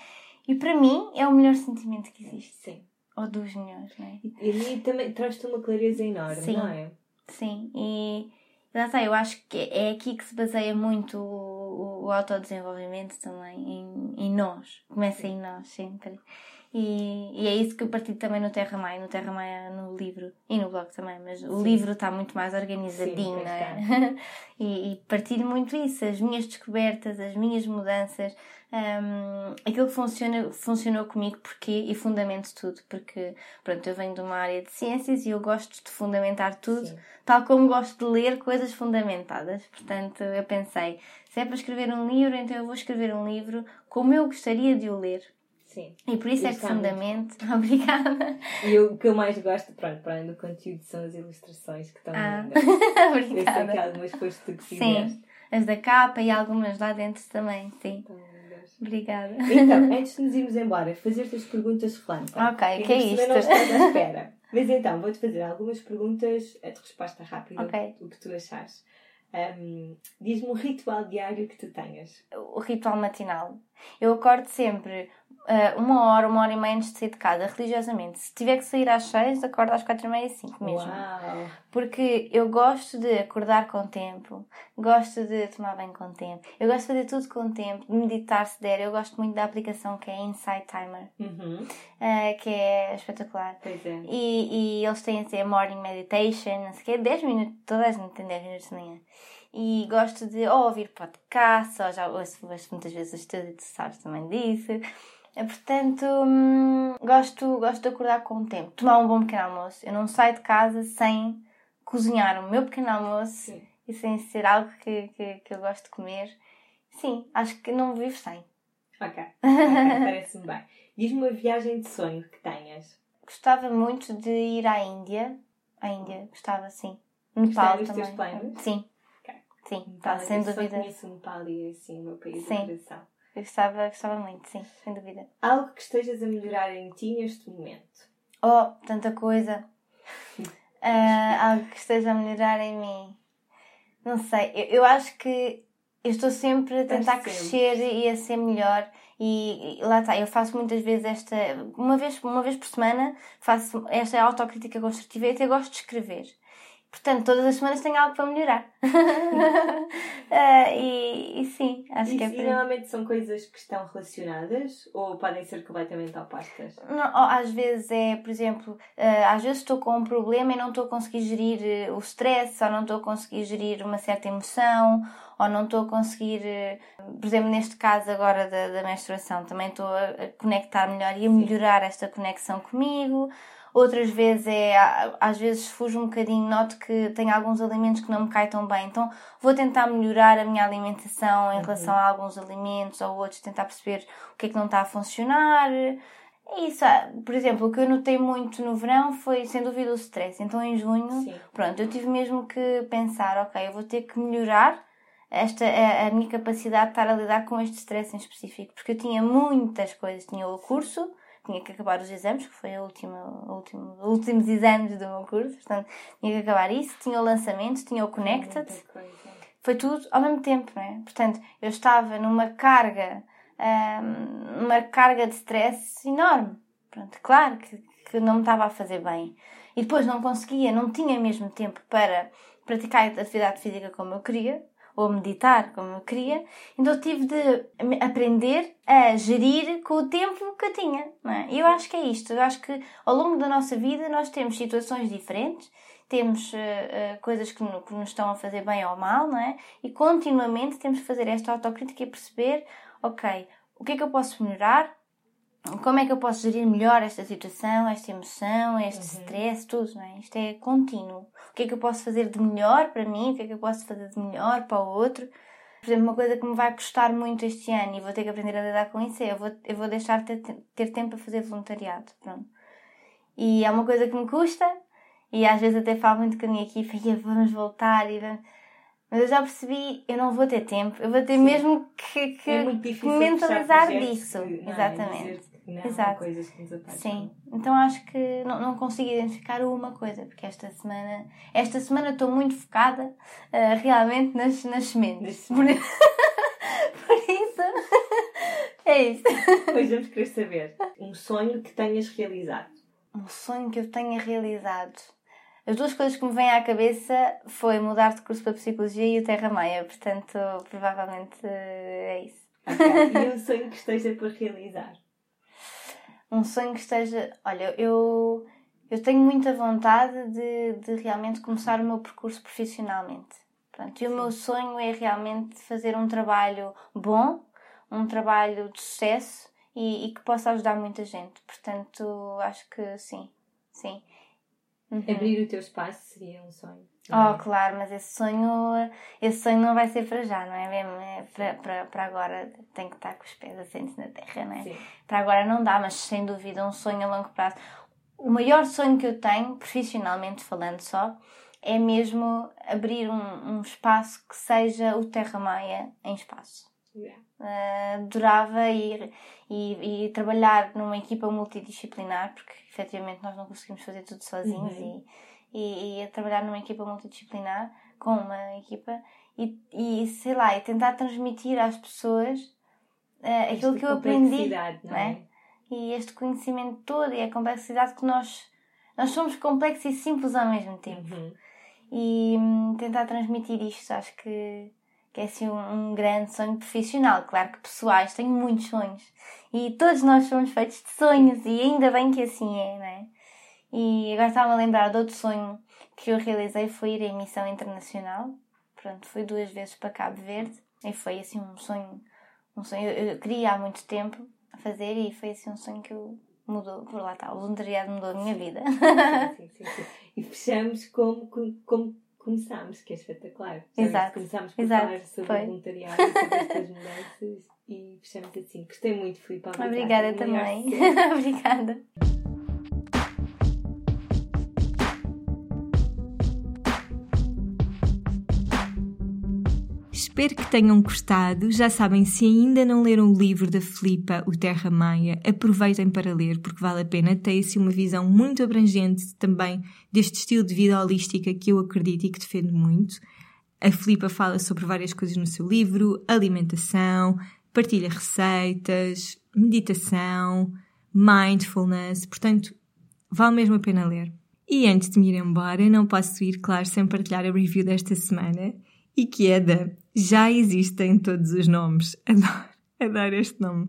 E para mim é o melhor sentimento que existe. Sim. Ou dos melhores, não é? E, e também traz-te uma clareza enorme, Sim. não é? Sim, e lá está, eu acho que é aqui que se baseia muito o, autodesenvolvimento também, em, em nós. Começa em nós sempre. E, e é isso que eu partilho também no Terra Maia, no Terra Maia no livro e no blog também, mas o Sim. livro está muito mais organizadinho, Sim, não é? [LAUGHS] e, e partilho muito isso, as minhas descobertas, as minhas mudanças, hum, aquilo que funciona, funcionou comigo, porquê e fundamento tudo, porque pronto, eu venho de uma área de ciências e eu gosto de fundamentar tudo Sim. tal como gosto de ler coisas fundamentadas. Portanto, eu pensei, se é para escrever um livro, então eu vou escrever um livro como eu gostaria de o ler. Sim. E por isso é fundamento. [LAUGHS] Obrigada. E o que eu mais gosto, pronto, para além do conteúdo, são as ilustrações que estão Ah. lindas. [LAUGHS] Eu sei que Obrigada. algumas tu que fizeste. Sim, as da capa e algumas lá dentro também, sim. Lindas. Obrigada. Então, [LAUGHS] antes de nos irmos embora, fazer-te as perguntas relâmpago. Ok, que é isto? não estás à espera. Mas então, vou-te fazer algumas perguntas eh, de resposta rápida, Ok. o que tu achares. Ahm, Diz-me um ritual diário que tu tenhas. o ritual matinal. Eu acordo sempre ah, uma hora, uma hora e meia antes de sair de casa, religiosamente. Se tiver que sair às seis, acordo às quatro e meia, cinco mesmo. Uau! Porque eu gosto de acordar com tempo, gosto de tomar bem com tempo, eu gosto de fazer tudo com tempo, de meditar se der. Eu gosto muito da aplicação que é Insight Timer, Uhum. ah, que é espetacular. Pois é. E, e eles têm assim, a morning meditation, não sei o quê, 10 minutos, toda a gente tem 10 minutos de manhã. E gosto de ou ouvir podcasts, ou já ouço, muitas vezes o estúdio, tu sabes também disso. Eh, Portanto, hum, gosto, gosto de acordar com o tempo. Tomar um bom pequeno almoço. Eu não saio de casa sem cozinhar o meu pequeno almoço Sim. e sem ser algo que, que, que eu gosto de comer. Sim, acho que não vivo sem. Ok, ok, [LAUGHS] parece-me bem. Diz-me uma viagem de sonho que tenhas. Gostava muito de ir à Índia. À Índia, gostava sim. Nepal Está nos também. Sim. Ok. Sim, Nepal, tá, sem eu Só dúvida. conheço Nepal e é assim o meu país Sim. de coração. Eu gostava, gostava muito, sim, sem dúvida. Algo que estejas a melhorar em ti neste momento. Oh, tanta coisa. [LAUGHS] Ah, algo que esteja a melhorar em mim. Não sei, eu, eu acho que eu estou sempre a tentar crescer e a ser melhor. E, e, lá está, eu faço muitas vezes esta, uma vez, uma vez por semana, faço esta autocrítica construtiva e até gosto de escrever. Portanto, todas as semanas tenho algo para melhorar. uh, [LAUGHS] e, e, sim, acho e, que é E normalmente são coisas que estão relacionadas ou podem ser completamente opostas? Não, às vezes é, por exemplo, uh, às vezes estou com um problema e não estou a conseguir gerir uh, o stress, ou não estou a conseguir gerir uma certa emoção, ou não estou a conseguir, por exemplo, neste caso agora da, da menstruação, também estou a, a conectar melhor e a melhorar esta conexão comigo outras vezes é, às vezes fujo um bocadinho, noto que tenho alguns alimentos que não me caem tão bem, então vou tentar melhorar a minha alimentação em relação uhum. a alguns alimentos ou outros, tentar perceber o que é que não está a funcionar. Isso, ah, por exemplo, o que eu notei muito no verão foi, sem dúvida, o stress. Então, em junho, Sim. pronto, eu tive mesmo que pensar, ok, eu vou ter que melhorar esta a, a, minha capacidade de estar a lidar com este stress em específico, porque eu tinha muitas coisas, tinha o curso, tinha que acabar os exames, que foi a última, a última, os últimos exames do meu curso, portanto, tinha que acabar isso, tinha o lançamento, tinha o Connected, foi tudo ao mesmo tempo, não é? Portanto, eu estava numa carga, um, numa carga de stress enorme. Pronto, claro que, que não me estava a fazer bem. E depois não conseguia, não tinha mesmo tempo para praticar atividade física como eu queria, ou meditar como eu queria, então tive de aprender a gerir com o tempo que eu tinha. É? E eu acho que é isto. Eu acho que ao longo da nossa vida nós temos situações diferentes, temos uh, uh, coisas que, no, que, nos estão a fazer bem ou mal, não é? E continuamente temos que fazer esta autocrítica e perceber, ok, o que é que eu posso melhorar? Como é que eu posso gerir melhor esta situação, esta emoção, este uhum. stress, tudo, não é? Isto é contínuo. O que é que eu posso fazer de melhor para mim? O que é que eu posso fazer de melhor para o outro? Por exemplo, uma coisa que me vai custar muito este ano e vou ter que aprender a lidar com isso é eu vou, eu vou deixar de ter, ter tempo para fazer voluntariado. Pronto. E é uma coisa que me custa e às vezes até falo muito com a minha equipa e vamos voltar e vamos... Mas eu já percebi, eu não vou ter tempo, eu vou ter Sim. mesmo que, que, é que mentalizar disso. Que, não, Exatamente. Não, Exato. coisas que nos Sim, então acho que não, não consigo identificar uma coisa, porque esta semana, esta semana estou muito focada uh, realmente nas, nas sementes. Por... [LAUGHS] Por isso, é isso. Pois vamos querer saber um sonho que tenhas realizado. Um sonho que eu tenha realizado. As duas coisas que me vêm à cabeça foi mudar de curso para Psicologia e o Terra Maia, portanto, provavelmente é isso. Okay. E um sonho que esteja por realizar? Um sonho que esteja. Olha, eu, eu tenho muita vontade de, de realmente começar o meu percurso profissionalmente. Pronto, e o meu sonho é realmente fazer um trabalho bom, um trabalho de sucesso e, e que possa ajudar muita gente. Portanto, acho que sim, sim. Uhum. Abrir o teu espaço seria um sonho. Oh, é? claro, mas esse sonho, esse sonho não vai ser para já, não é mesmo? É para, para, para agora tem que estar com os pés assentes na terra, não é? Sim. Para agora não dá, mas sem dúvida um sonho a longo prazo. O maior sonho que eu tenho, profissionalmente falando só, é mesmo abrir um, um espaço que seja o Terra Maia em espaço. Yeah. Uh, adorava ir e, e, trabalhar numa equipa multidisciplinar, porque efetivamente nós não conseguimos fazer tudo sozinhos uhum. e e, e a trabalhar numa equipa multidisciplinar, com uma equipa, e, e sei lá, e tentar transmitir às pessoas uh, aquilo que eu aprendi. Não é? é? E este conhecimento todo e a complexidade que nós, nós somos complexos e simples ao mesmo tempo. Uhum. E um, tentar transmitir isto, acho que, que é assim um, um, grande sonho profissional. Claro que pessoais, tenho muitos sonhos. E todos nós somos feitos de sonhos, e ainda bem que assim é, não é? E agora estava a lembrar de outro sonho que eu realizei foi ir em missão internacional. Pronto, fui duas vezes para Cabo Verde e foi assim um sonho, um sonho eu queria há muito tempo fazer e foi assim um sonho que eu mudou, por lá está, o voluntariado mudou a minha vida. Sim, sim, sim, E fechamos como, como começámos, que é espetacular. Exato. Começámos por Exato. falar sobre foi. voluntariado e sobre estas mudanças e fechamos assim. Gostei muito, Filipe. Obrigada, Obrigada também. [LAUGHS] Obrigada. Espero que tenham gostado. Já sabem, se ainda não leram o livro da Filipa, O Terra Maia, aproveitem para ler, porque vale a pena. Tem assim uma visão muito abrangente também deste estilo de vida holística que eu acredito e que defendo muito. A Filipa fala sobre várias coisas no seu livro: alimentação, partilha receitas, meditação, mindfulness. Portanto, vale mesmo a pena ler. E antes de me ir embora, não posso ir, claro, sem partilhar a review desta semana e que é da Já Existem Todos os Nomes. [LAUGHS] Adoro, adoro este nome.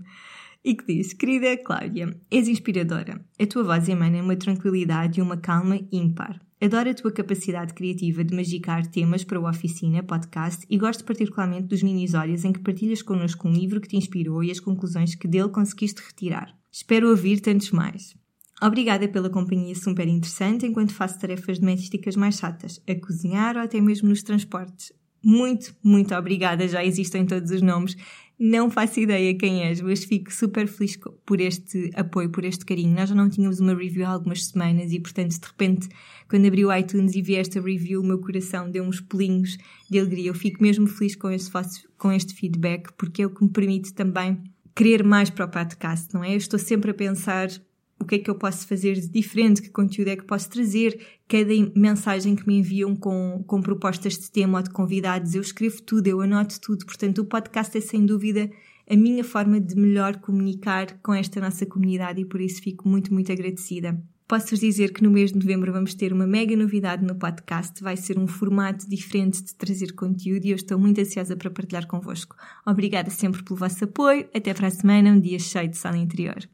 E que diz: Querida Cláudia, és inspiradora. A tua voz emana uma tranquilidade e uma calma ímpar. Adoro a tua capacidade criativa de magicar temas para o Oficina podcast e gosto particularmente dos minisódios em que partilhas connosco um livro que te inspirou e as conclusões que dele conseguiste retirar. Espero ouvir tantos mais. Obrigada pela companhia super interessante enquanto faço tarefas domésticas mais chatas, a cozinhar ou até mesmo nos transportes. Muito, muito obrigada, já existem todos os nomes. Não faço ideia quem és, mas fico super feliz por este apoio, por este carinho. Nós já não tínhamos uma review há algumas semanas e, portanto, de repente, quando abri o iTunes e vi esta review, o meu coração deu uns pulinhos de alegria. Eu fico mesmo feliz com este, com este feedback porque é o que me permite também querer mais para o podcast, não é? Eu estou sempre a pensar o que é que eu posso fazer de diferente, que conteúdo é que posso trazer, cada mensagem que me enviam com, com propostas de tema ou de convidados, eu escrevo tudo, eu anoto tudo, portanto o podcast é sem dúvida a minha forma de melhor comunicar com esta nossa comunidade e por isso fico muito, muito agradecida. Posso-vos dizer que no mês de novembro vamos ter uma mega novidade no podcast. Vai ser um formato diferente de trazer conteúdo e eu estou muito ansiosa para partilhar convosco. Obrigada sempre pelo vosso apoio. Até para a semana, um dia cheio de sala interior.